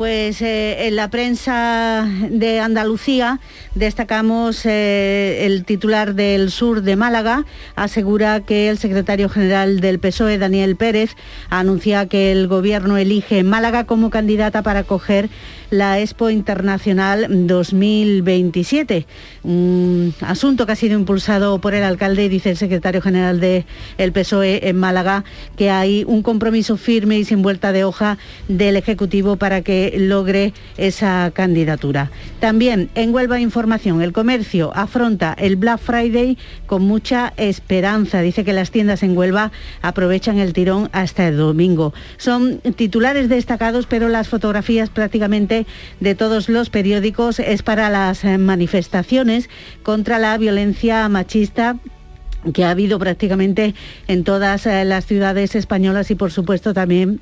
Pues eh, en la prensa de Andalucía destacamos eh, el titular del sur de Málaga, asegura que el secretario general del PSOE, Daniel Pérez, anuncia que el gobierno elige Málaga como candidata para acoger la Expo Internacional 2027. Un asunto que ha sido impulsado por el alcalde, dice el secretario general del PSOE en Málaga, que hay un compromiso firme y sin vuelta de hoja del Ejecutivo para que logre esa candidatura. También en Huelva Información, el comercio afronta el Black Friday con mucha esperanza. Dice que las tiendas en Huelva aprovechan el tirón hasta el domingo. Son titulares destacados, pero las fotografías prácticamente de todos los periódicos es para las manifestaciones contra la violencia machista que ha habido prácticamente en todas eh, las ciudades españolas y por supuesto también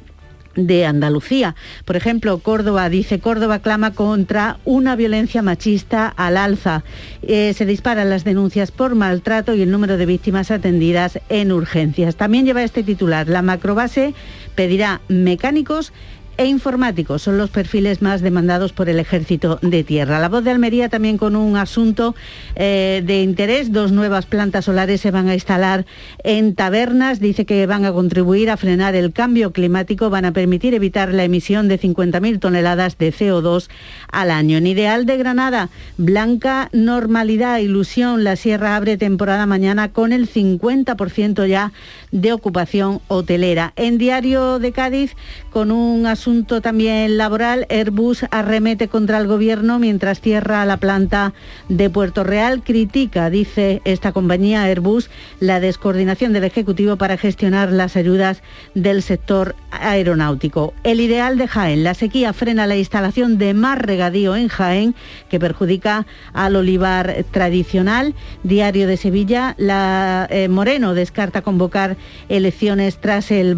de Andalucía. Por ejemplo, Córdoba dice, Córdoba clama contra una violencia machista al alza. Eh, se disparan las denuncias por maltrato y el número de víctimas atendidas en urgencias. También lleva este titular, la macrobase pedirá mecánicos e informáticos son los perfiles más demandados por el Ejército de Tierra. La voz de Almería también con un asunto eh, de interés. Dos nuevas plantas solares se van a instalar en tabernas. Dice que van a contribuir a frenar el cambio climático, van a permitir evitar la emisión de 50.000 toneladas de CO2 al año. En Ideal de Granada, blanca normalidad, ilusión. La Sierra abre temporada mañana con el 50% ya de ocupación hotelera. En Diario de Cádiz, con un asunto asunto también laboral, Airbus arremete contra el gobierno mientras cierra la planta de Puerto Real. Critica, dice esta compañía Airbus, la descoordinación del Ejecutivo para gestionar las ayudas del sector aeronáutico. El ideal de Jaén, la sequía frena la instalación de más regadío en Jaén, que perjudica al olivar tradicional. Diario de Sevilla, la eh, Moreno descarta convocar elecciones tras el,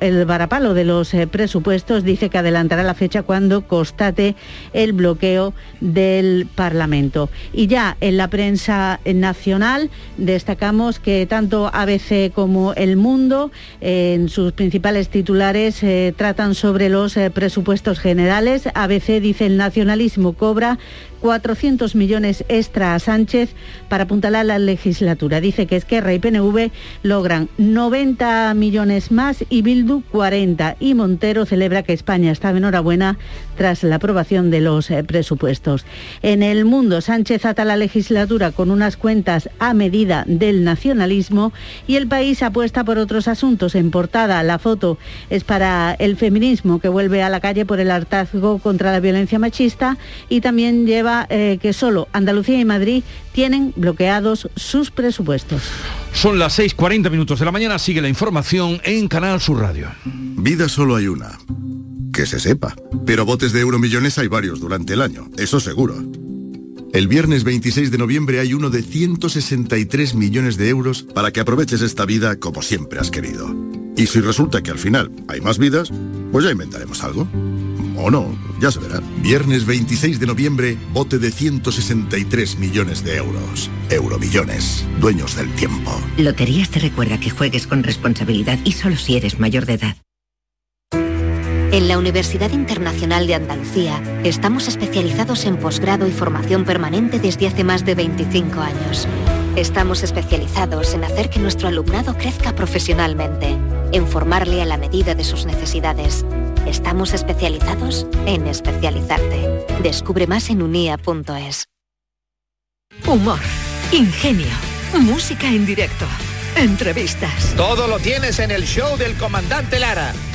el varapalo de los eh, presupuestos. Dice que adelantará la fecha cuando constate el bloqueo del Parlamento. Y ya en la prensa nacional destacamos que tanto ABC como El Mundo en sus principales titulares eh, tratan sobre los presupuestos generales. ABC dice el nacionalismo cobra 400 millones extra a Sánchez para apuntalar la legislatura. Dice que Esquerra y PNV logran 90 millones más y Bildu 40. Y Montero celebra que España está enhorabuena tras la aprobación de los eh, presupuestos. En el mundo, Sánchez ata la legislatura con unas cuentas a medida del nacionalismo y el país apuesta por otros asuntos. En portada, la foto es para el feminismo que vuelve a la calle por el hartazgo contra la violencia machista y también lleva eh, que solo Andalucía y Madrid tienen bloqueados sus presupuestos. Son las 6.40 minutos de la mañana, sigue la información en Canal Sur Radio. Vida solo hay una. Que se sepa. Pero botes de euromillones hay varios durante el año, eso seguro. El viernes 26 de noviembre hay uno de 163 millones de euros para que aproveches esta vida como siempre has querido. Y si resulta que al final hay más vidas, pues ya inventaremos algo. O no, ya se verá. Viernes 26 de noviembre, bote de 163 millones de euros. Euromillones, dueños del tiempo. Loterías te recuerda que juegues con responsabilidad y solo si eres mayor de edad. En la Universidad Internacional de Andalucía estamos especializados en posgrado y formación permanente desde hace más de 25 años. Estamos especializados en hacer que nuestro alumnado crezca profesionalmente, en formarle a la medida de sus necesidades Estamos especializados en especializarte. Descubre más en unia.es. Humor, ingenio, música en directo, entrevistas. Todo lo tienes en el show del comandante Lara.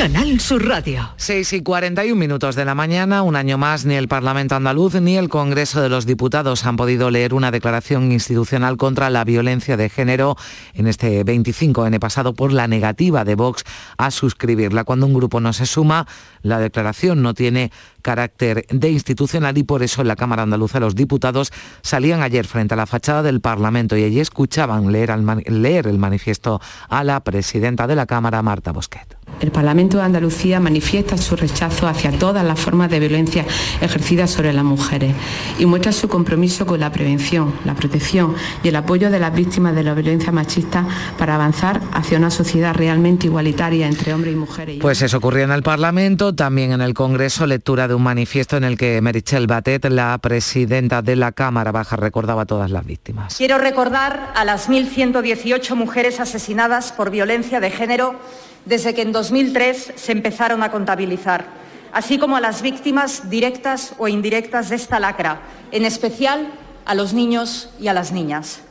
Canal Sur Radio. 6 y 41 minutos de la mañana, un año más, ni el Parlamento andaluz ni el Congreso de los Diputados han podido leer una declaración institucional contra la violencia de género en este 25N pasado por la negativa de Vox a suscribirla. Cuando un grupo no se suma, la declaración no tiene carácter de institucional y por eso en la Cámara Andaluza los diputados salían ayer frente a la fachada del Parlamento y allí escuchaban leer, leer el manifiesto a la presidenta de la Cámara, Marta Bosquet. El Parlamento de Andalucía manifiesta su rechazo hacia todas las formas de violencia ejercidas sobre las mujeres y muestra su compromiso con la prevención, la protección y el apoyo de las víctimas de la violencia machista para avanzar hacia una sociedad realmente igualitaria entre hombres y mujeres. Pues eso ocurrió en el Parlamento, también en el Congreso, lectura de un manifiesto en el que Merichel Batet, la presidenta de la Cámara Baja, recordaba a todas las víctimas. Quiero recordar a las 1.118 mujeres asesinadas por violencia de género desde que en 2003 se empezaron a contabilizar, así como a las víctimas directas o indirectas de esta lacra, en especial a los niños y a las niñas.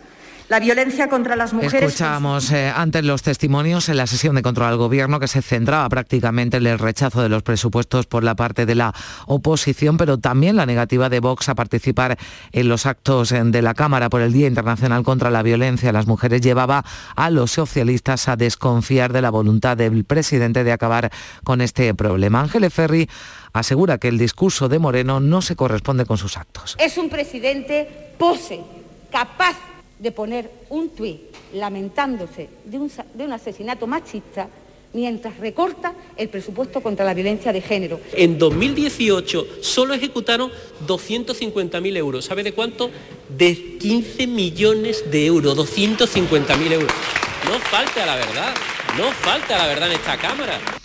La violencia contra las mujeres... Escuchábamos eh, antes los testimonios en la sesión de control al gobierno que se centraba prácticamente en el rechazo de los presupuestos por la parte de la oposición, pero también la negativa de Vox a participar en los actos eh, de la Cámara por el Día Internacional contra la Violencia a las Mujeres llevaba a los socialistas a desconfiar de la voluntad del presidente de acabar con este problema. Ángeles Ferri asegura que el discurso de Moreno no se corresponde con sus actos. Es un presidente pose, capaz de poner un tuit lamentándose de un, asesinato machista mientras recorta el presupuesto contra la violencia de género. En 2018 solo ejecutaron 250.000 euros. ¿Sabe de cuánto? De 15 millones de euros, 250.000 euros. No falta la verdad, no falta la verdad en esta Cámara.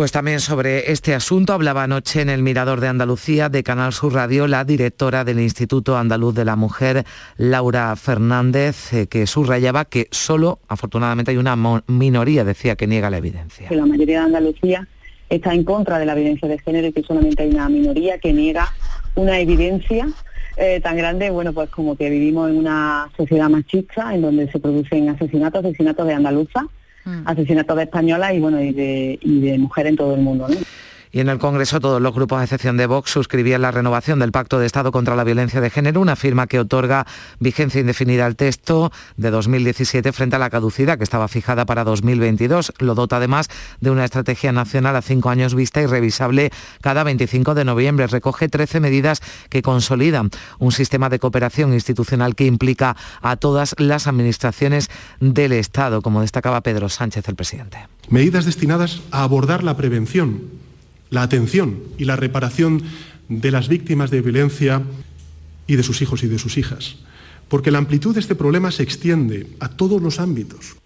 Pues también sobre este asunto hablaba anoche en el Mirador de Andalucía de Canal Sur Radio la directora del Instituto Andaluz de la Mujer, Laura Fernández, eh, que subrayaba que solo, afortunadamente, hay una minoría, decía, que niega la evidencia. Que la mayoría de Andalucía está en contra de la violencia de género y que solamente hay una minoría que niega una evidencia eh, tan grande, bueno, pues como que vivimos en una sociedad machista en donde se producen asesinatos, asesinatos de andaluza. Asesinatos de españolas y bueno y de, y de mujeres en todo el mundo. Y en el Congreso todos los grupos, a excepción de Vox, suscribían la renovación del Pacto de Estado contra la Violencia de Género, una firma que otorga vigencia indefinida al texto de 2017 frente a la caducidad que estaba fijada para 2022. Lo dota además de una estrategia nacional a cinco años vista y revisable cada 25 de noviembre. Recoge 13 medidas que consolidan un sistema de cooperación institucional que implica a todas las administraciones del Estado, como destacaba Pedro Sánchez, el presidente. Medidas destinadas a abordar la prevención la atención y la reparación de las víctimas de violencia y de sus hijos y de sus hijas, porque la amplitud de este problema se extiende a todos los ámbitos,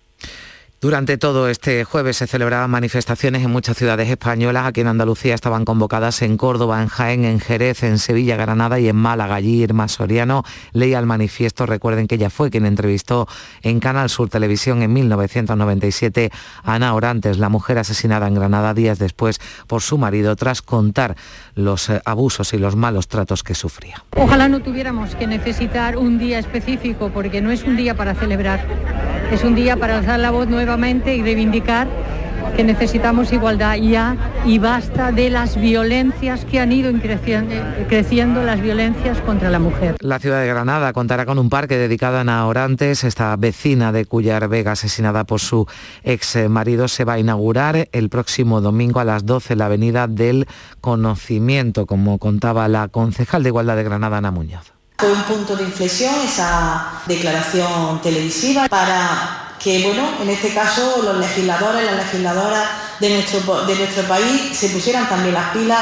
durante todo este jueves se celebraban manifestaciones en muchas ciudades españolas. Aquí en Andalucía estaban convocadas en Córdoba, en Jaén, en Jerez, en Sevilla, Granada y en Málaga. Allí Irma Soriano leía el manifiesto. Recuerden que ella fue quien entrevistó en Canal Sur Televisión en 1997 a Ana Orantes, la mujer asesinada en Granada días después por su marido tras contar los eh, abusos y los malos tratos que sufría. Ojalá no tuviéramos que necesitar un día específico porque no es un día para celebrar, es un día para alzar la voz nueva y reivindicar que necesitamos igualdad ya y basta de las violencias que han ido creciendo, creciendo, las violencias contra la mujer. La ciudad de Granada contará con un parque dedicado a Ana Orantes, esta vecina de Cuyar Vega asesinada por su ex marido, se va a inaugurar el próximo domingo a las 12 en la avenida del Conocimiento, como contaba la concejal de Igualdad de Granada, Ana Muñoz. Fue un punto de inflexión esa declaración televisiva para que bueno, en este caso los legisladores, las legisladoras de nuestro, de nuestro país se pusieran también las pilas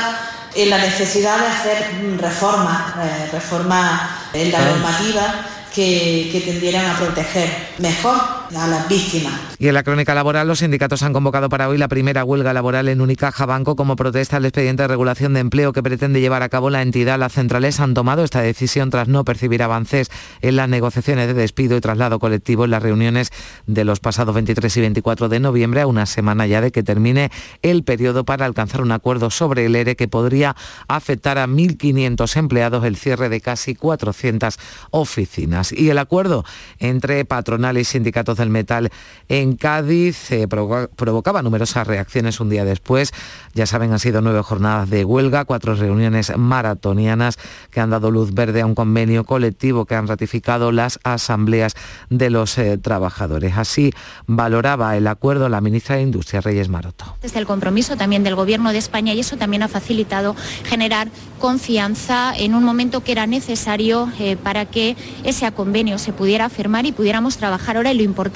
en la necesidad de hacer reformas, eh, reformas en la normativa que, que tendieran a proteger mejor a las víctimas. Y en la crónica laboral, los sindicatos han convocado para hoy la primera huelga laboral en Unicaja Banco como protesta al expediente de regulación de empleo que pretende llevar a cabo la entidad. Las centrales han tomado esta decisión tras no percibir avances en las negociaciones de despido y traslado colectivo en las reuniones de los pasados 23 y 24 de noviembre, a una semana ya de que termine el periodo para alcanzar un acuerdo sobre el ERE que podría afectar a 1.500 empleados, el cierre de casi 400 oficinas. Y el acuerdo entre patronal y sindicatos del metal en Cádiz eh, provocaba numerosas reacciones un día después. Ya saben, han sido nueve jornadas de huelga, cuatro reuniones maratonianas que han dado luz verde a un convenio colectivo que han ratificado las asambleas de los eh, trabajadores. Así valoraba el acuerdo la ministra de Industria, Reyes Maroto. Desde el compromiso también del Gobierno de España y eso también ha facilitado generar confianza en un momento que era necesario eh, para que ese convenio se pudiera firmar y pudiéramos trabajar ahora en lo importante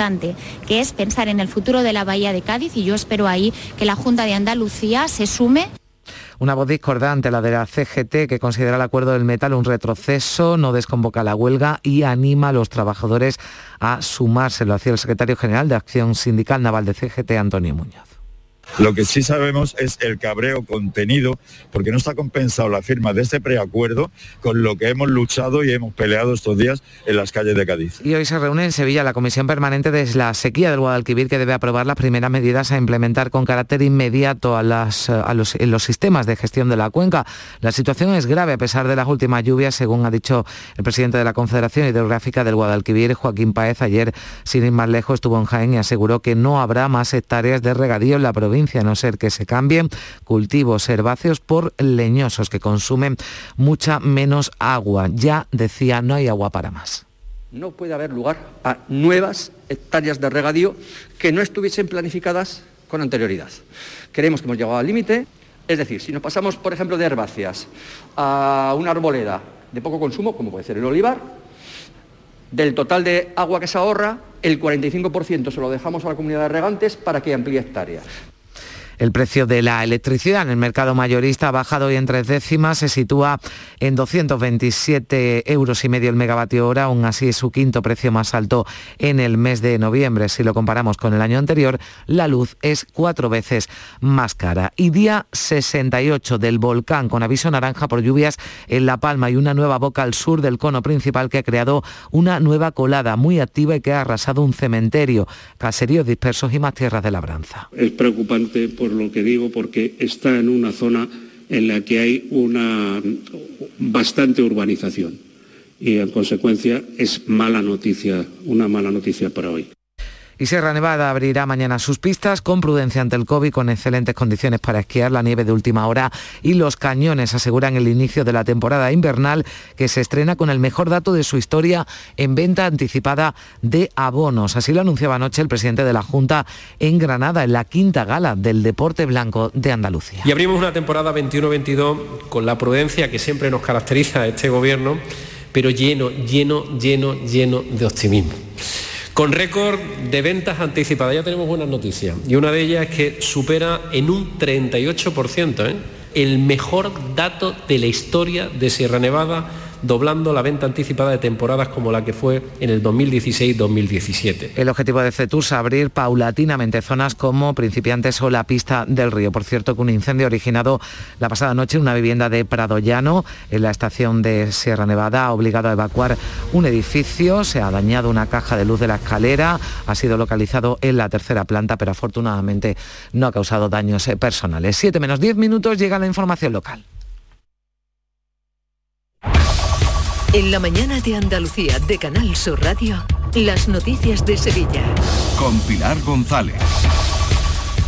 que es pensar en el futuro de la Bahía de Cádiz y yo espero ahí que la Junta de Andalucía se sume una voz discordante, la de la CGT, que considera el acuerdo del metal un retroceso, no desconvoca la huelga y anima a los trabajadores a sumarse. Lo hacía el secretario general de Acción Sindical Naval de CGT, Antonio Muñoz. Lo que sí sabemos es el cabreo contenido, porque no está compensado la firma de este preacuerdo con lo que hemos luchado y hemos peleado estos días en las calles de Cádiz. Y hoy se reúne en Sevilla la Comisión Permanente de la Sequía del Guadalquivir, que debe aprobar las primeras medidas a implementar con carácter inmediato en los sistemas de gestión de la cuenca. La situación es grave a pesar de las últimas lluvias, según ha dicho el presidente de la Confederación Hidrográfica del Guadalquivir, Joaquín Paez. Ayer, sin ir más lejos, estuvo en Jaén y aseguró que no habrá más hectáreas de regadío en la provincia a no ser que se cambien cultivos herbáceos por leñosos que consumen mucha menos agua. Ya decía, no hay agua para más. No puede haber lugar a nuevas hectáreas de regadío que no estuviesen planificadas con anterioridad. Creemos que hemos llegado al límite, es decir, si nos pasamos, por ejemplo, de herbáceas a una arboleda de poco consumo, como puede ser el olivar, del total de agua que se ahorra, el 45% se lo dejamos a la comunidad de regantes para que amplíe hectáreas. El precio de la electricidad en el mercado mayorista ha bajado hoy en tres décimas, se sitúa en 227 euros y medio el megavatio hora, aún así es su quinto precio más alto en el mes de noviembre. Si lo comparamos con el año anterior, la luz es cuatro veces más cara. Y día 68 del volcán con aviso naranja por lluvias en La Palma y una nueva boca al sur del cono principal que ha creado una nueva colada muy activa y que ha arrasado un cementerio, caseríos dispersos y más tierras de labranza. Es preocupante lo que digo porque está en una zona en la que hay una bastante urbanización y en consecuencia es mala noticia, una mala noticia para hoy. Y Sierra Nevada abrirá mañana sus pistas con prudencia ante el COVID, con excelentes condiciones para esquiar, la nieve de última hora y los cañones aseguran el inicio de la temporada invernal que se estrena con el mejor dato de su historia en venta anticipada de abonos. Así lo anunciaba anoche el presidente de la Junta en Granada, en la quinta gala del deporte blanco de Andalucía. Y abrimos una temporada 21-22 con la prudencia que siempre nos caracteriza este gobierno, pero lleno, lleno, lleno, lleno de optimismo. Con récord de ventas anticipadas, ya tenemos buenas noticias. Y una de ellas es que supera en un 38% ¿eh? el mejor dato de la historia de Sierra Nevada doblando la venta anticipada de temporadas como la que fue en el 2016-2017. El objetivo de CETUR es abrir paulatinamente zonas como Principiantes o la Pista del Río. Por cierto, que un incendio originado la pasada noche en una vivienda de Prado Llano, en la estación de Sierra Nevada, ha obligado a evacuar un edificio, se ha dañado una caja de luz de la escalera, ha sido localizado en la tercera planta, pero afortunadamente no ha causado daños eh, personales. 7 menos 10 minutos llega la información local. En la mañana de Andalucía de Canal Sur Radio, las noticias de Sevilla. Con Pilar González.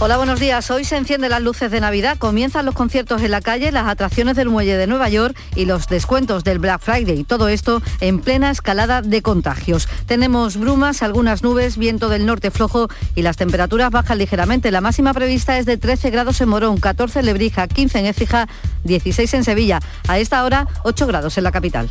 Hola, buenos días. Hoy se encienden las luces de Navidad, comienzan los conciertos en la calle, las atracciones del muelle de Nueva York y los descuentos del Black Friday. Todo esto en plena escalada de contagios. Tenemos brumas, algunas nubes, viento del norte flojo y las temperaturas bajan ligeramente. La máxima prevista es de 13 grados en Morón, 14 en Lebrija, 15 en Écija, 16 en Sevilla. A esta hora, 8 grados en la capital.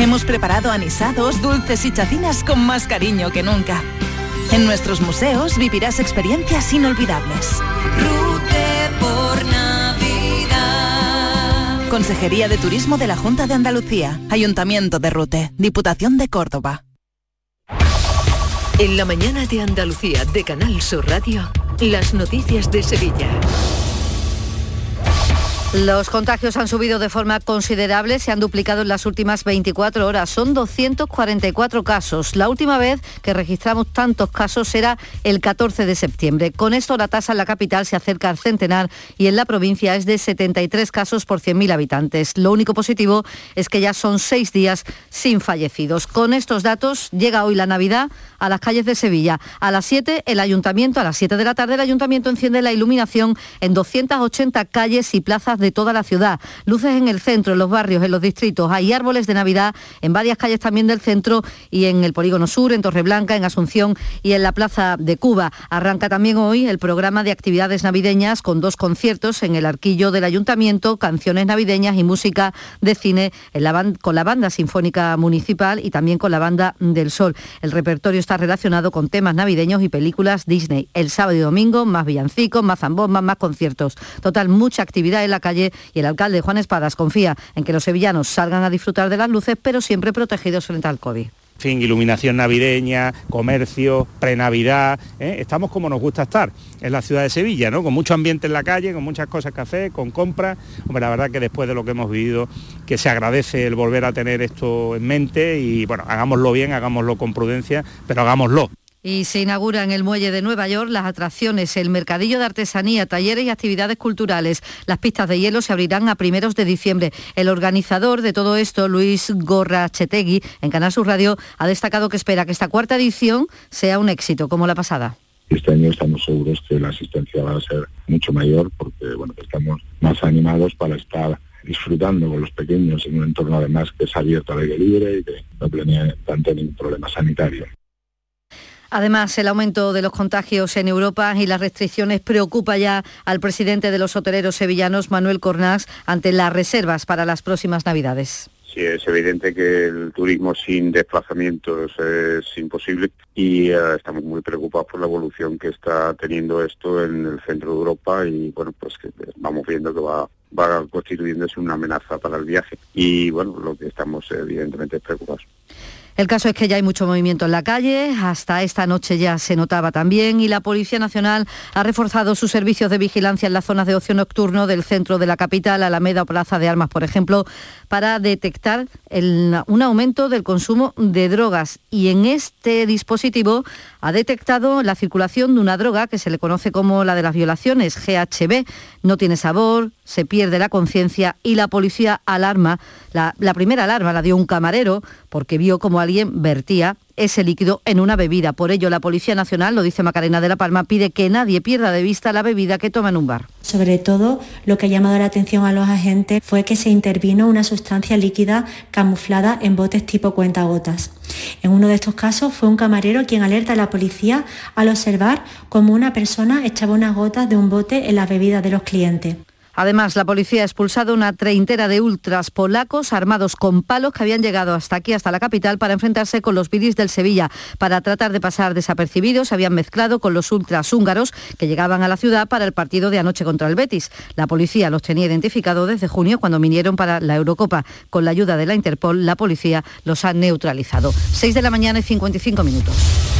Hemos preparado anisados, dulces y chacinas con más cariño que nunca. En nuestros museos vivirás experiencias inolvidables. Rute por Navidad. Consejería de Turismo de la Junta de Andalucía, Ayuntamiento de Rute, Diputación de Córdoba. En la mañana de Andalucía de Canal Sur Radio, las noticias de Sevilla. Los contagios han subido de forma considerable, se han duplicado en las últimas 24 horas. Son 244 casos. La última vez que registramos tantos casos era el 14 de septiembre. Con esto la tasa en la capital se acerca al centenar y en la provincia es de 73 casos por 100.000 habitantes. Lo único positivo es que ya son seis días sin fallecidos. Con estos datos llega hoy la Navidad a las calles de Sevilla. A las 7 el ayuntamiento, a las 7 de la tarde el ayuntamiento enciende la iluminación en 280 calles y plazas de toda la ciudad. Luces en el centro, en los barrios, en los distritos. Hay árboles de Navidad en varias calles también del centro y en el Polígono Sur, en Torreblanca, en Asunción y en la Plaza de Cuba. Arranca también hoy el programa de actividades navideñas con dos conciertos en el arquillo del ayuntamiento, canciones navideñas y música de cine con la banda sinfónica municipal y también con la banda del Sol. El repertorio está relacionado con temas navideños y películas Disney. El sábado y domingo más villancicos, más zambombas, más conciertos. Total, mucha actividad en la calle y el alcalde Juan Espadas confía en que los sevillanos salgan a disfrutar de las luces, pero siempre protegidos frente al COVID. fin, iluminación navideña, comercio, prenavidad, ¿eh? estamos como nos gusta estar en la ciudad de Sevilla, ¿no? Con mucho ambiente en la calle, con muchas cosas que hacer, con compras. Hombre, la verdad que después de lo que hemos vivido, que se agradece el volver a tener esto en mente y bueno, hagámoslo bien, hagámoslo con prudencia, pero hagámoslo. Y se inaugura en el muelle de Nueva York las atracciones, el mercadillo de artesanía, talleres y actividades culturales. Las pistas de hielo se abrirán a primeros de diciembre. El organizador de todo esto, Luis Gorrachetegui, en Canal Sur Radio, ha destacado que espera que esta cuarta edición sea un éxito, como la pasada. Este año estamos seguros que la asistencia va a ser mucho mayor porque estamos más animados para estar disfrutando con los pequeños en un entorno además que es abierto al aire libre y que no plantea ningún problema sanitario. Además, el aumento de los contagios en Europa y las restricciones preocupa ya al presidente de los hoteleros sevillanos, Manuel Cornás, ante las reservas para las próximas Navidades. Sí, es evidente que el turismo sin desplazamientos es imposible y eh, estamos muy preocupados por la evolución que está teniendo esto en el centro de Europa y bueno, pues que vamos viendo que va, va constituyéndose una amenaza para el viaje y bueno, lo que estamos evidentemente preocupados. El caso es que ya hay mucho movimiento en la calle, hasta esta noche ya se notaba también y la Policía Nacional ha reforzado sus servicios de vigilancia en las zonas de ocio nocturno del centro de la capital, Alameda o Plaza de Armas, por ejemplo, para detectar un aumento del consumo de drogas. Y en este dispositivo ha detectado la circulación de una droga que se le conoce como la de las violaciones, GHB. No tiene sabor, se pierde la conciencia y la policía alarma. La, la primera alarma la dio un camarero porque vio como alguien vertía ese líquido en una bebida. Por ello, la Policía Nacional, lo dice Macarena de la Palma, pide que nadie pierda de vista la bebida que toma en un bar. Sobre todo, lo que ha llamado la atención a los agentes fue que se intervino una sustancia líquida camuflada en botes tipo cuentagotas. En uno de estos casos fue un camarero quien alerta a la policía al observar cómo una persona echaba unas gotas de un bote en la bebida de los clientes. Además, la policía ha expulsado una treintena de ultras polacos armados con palos que habían llegado hasta aquí, hasta la capital, para enfrentarse con los bidis del Sevilla. Para tratar de pasar desapercibidos, se habían mezclado con los ultras húngaros que llegaban a la ciudad para el partido de anoche contra el Betis. La policía los tenía identificados desde junio cuando vinieron para la Eurocopa. Con la ayuda de la Interpol, la policía los ha neutralizado. 6 de la mañana y 55 minutos.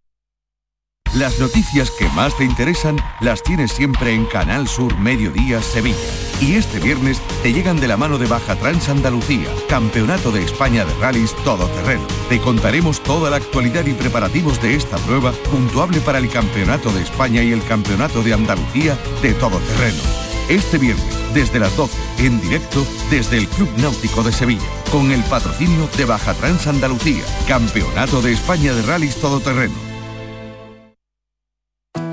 Las noticias que más te interesan las tienes siempre en Canal Sur Mediodía Sevilla. Y este viernes te llegan de la mano de Baja Trans Andalucía, Campeonato de España de Rallys Todoterreno. Te contaremos toda la actualidad y preparativos de esta prueba, puntuable para el Campeonato de España y el Campeonato de Andalucía de Todoterreno. Este viernes, desde las 12, en directo desde el Club Náutico de Sevilla, con el patrocinio de Baja Trans Andalucía, Campeonato de España de Rallys Todoterreno.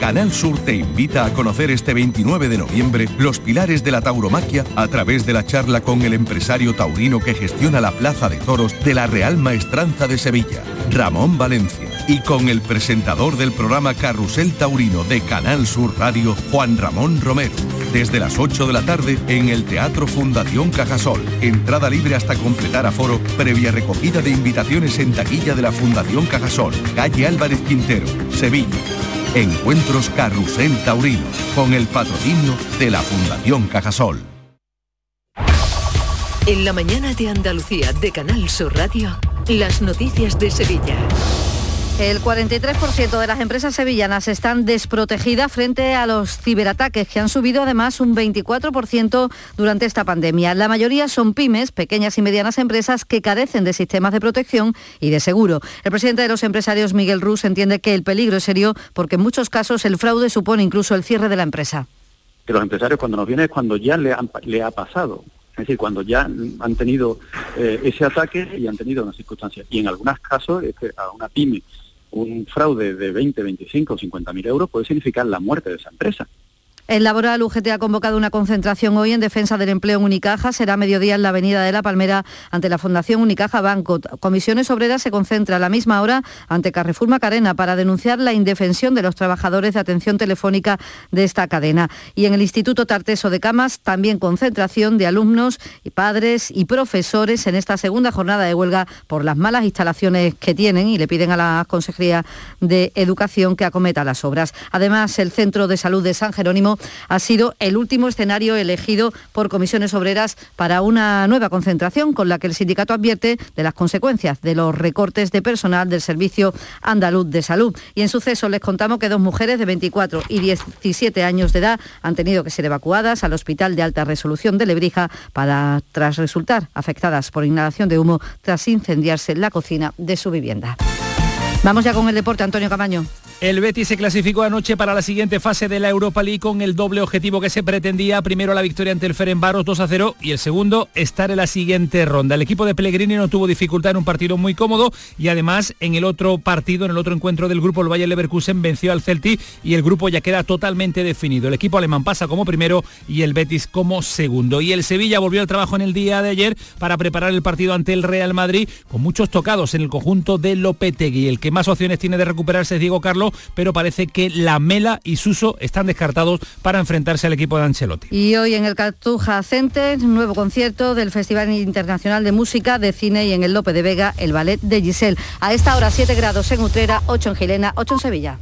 Canal Sur te invita a conocer este 29 de noviembre los pilares de la tauromaquia a través de la charla con el empresario taurino que gestiona la Plaza de Toros de la Real Maestranza de Sevilla, Ramón Valencia, y con el presentador del programa Carrusel Taurino de Canal Sur Radio, Juan Ramón Romero. Desde las 8 de la tarde en el Teatro Fundación Cajasol. Entrada libre hasta completar aforo, previa recogida de invitaciones en taquilla de la Fundación Cajasol, calle Álvarez Quintero, Sevilla. Encuentros Carrusel Taurino, con el patrocinio de la Fundación Cajasol. En la mañana de Andalucía de Canal Sur Radio, las noticias de Sevilla. El 43% de las empresas sevillanas están desprotegidas frente a los ciberataques, que han subido además un 24% durante esta pandemia. La mayoría son pymes, pequeñas y medianas empresas que carecen de sistemas de protección y de seguro. El presidente de los empresarios, Miguel Rus, entiende que el peligro es serio porque en muchos casos el fraude supone incluso el cierre de la empresa. que los empresarios cuando nos vienen es cuando ya le, ha pasado. Es decir, cuando ya han tenido eh, ese ataque y han tenido una circunstancia. Y en algunos casos, es que a una pyme, un fraude de 20, 25 o 50 mil euros puede significar la muerte de esa empresa. El laboral UGT ha convocado una concentración hoy en defensa del empleo en Unicaja. Será mediodía en la Avenida de la Palmera ante la Fundación Unicaja Banco. Comisiones Obreras se concentra a la misma hora ante Carrefour Macarena para denunciar la indefensión de los trabajadores de atención telefónica de esta cadena. Y en el Instituto Tarteso de Camas también concentración de alumnos y padres y profesores en esta segunda jornada de huelga por las malas instalaciones que tienen y le piden a la Consejería de Educación que acometa las obras. Además, el Centro de Salud de San Jerónimo ha sido el último escenario elegido por comisiones obreras para una nueva concentración con la que el sindicato advierte de las consecuencias de los recortes de personal del Servicio Andaluz de Salud. Y en suceso les contamos que dos mujeres de 24 y 17 años de edad han tenido que ser evacuadas al Hospital de Alta Resolución de Lebrija para, tras resultar afectadas por inhalación de humo tras incendiarse la cocina de su vivienda. Vamos ya con el deporte, Antonio Camaño. El Betis se clasificó anoche para la siguiente fase de la Europa League con el doble objetivo que se pretendía. Primero la victoria ante el Ferenbaros 2 a 0 y el segundo estar en la siguiente ronda. El equipo de Pellegrini no tuvo dificultad en un partido muy cómodo y además en el otro partido, en el otro encuentro del grupo, el Bayer Leverkusen venció al Celtic y el grupo ya queda totalmente definido. El equipo alemán pasa como primero y el Betis como segundo. Y el Sevilla volvió al trabajo en el día de ayer para preparar el partido ante el Real Madrid con muchos tocados en el conjunto de Lopetegui. El que más opciones tiene de recuperarse Diego Carlos pero parece que la Mela y Suso están descartados para enfrentarse al equipo de Ancelotti. Y hoy en el Cartuja Center, nuevo concierto del Festival Internacional de Música, de Cine y en el Lope de Vega, el ballet de Giselle. A esta hora 7 grados en Utrera, 8 en Gilena, 8 en Sevilla.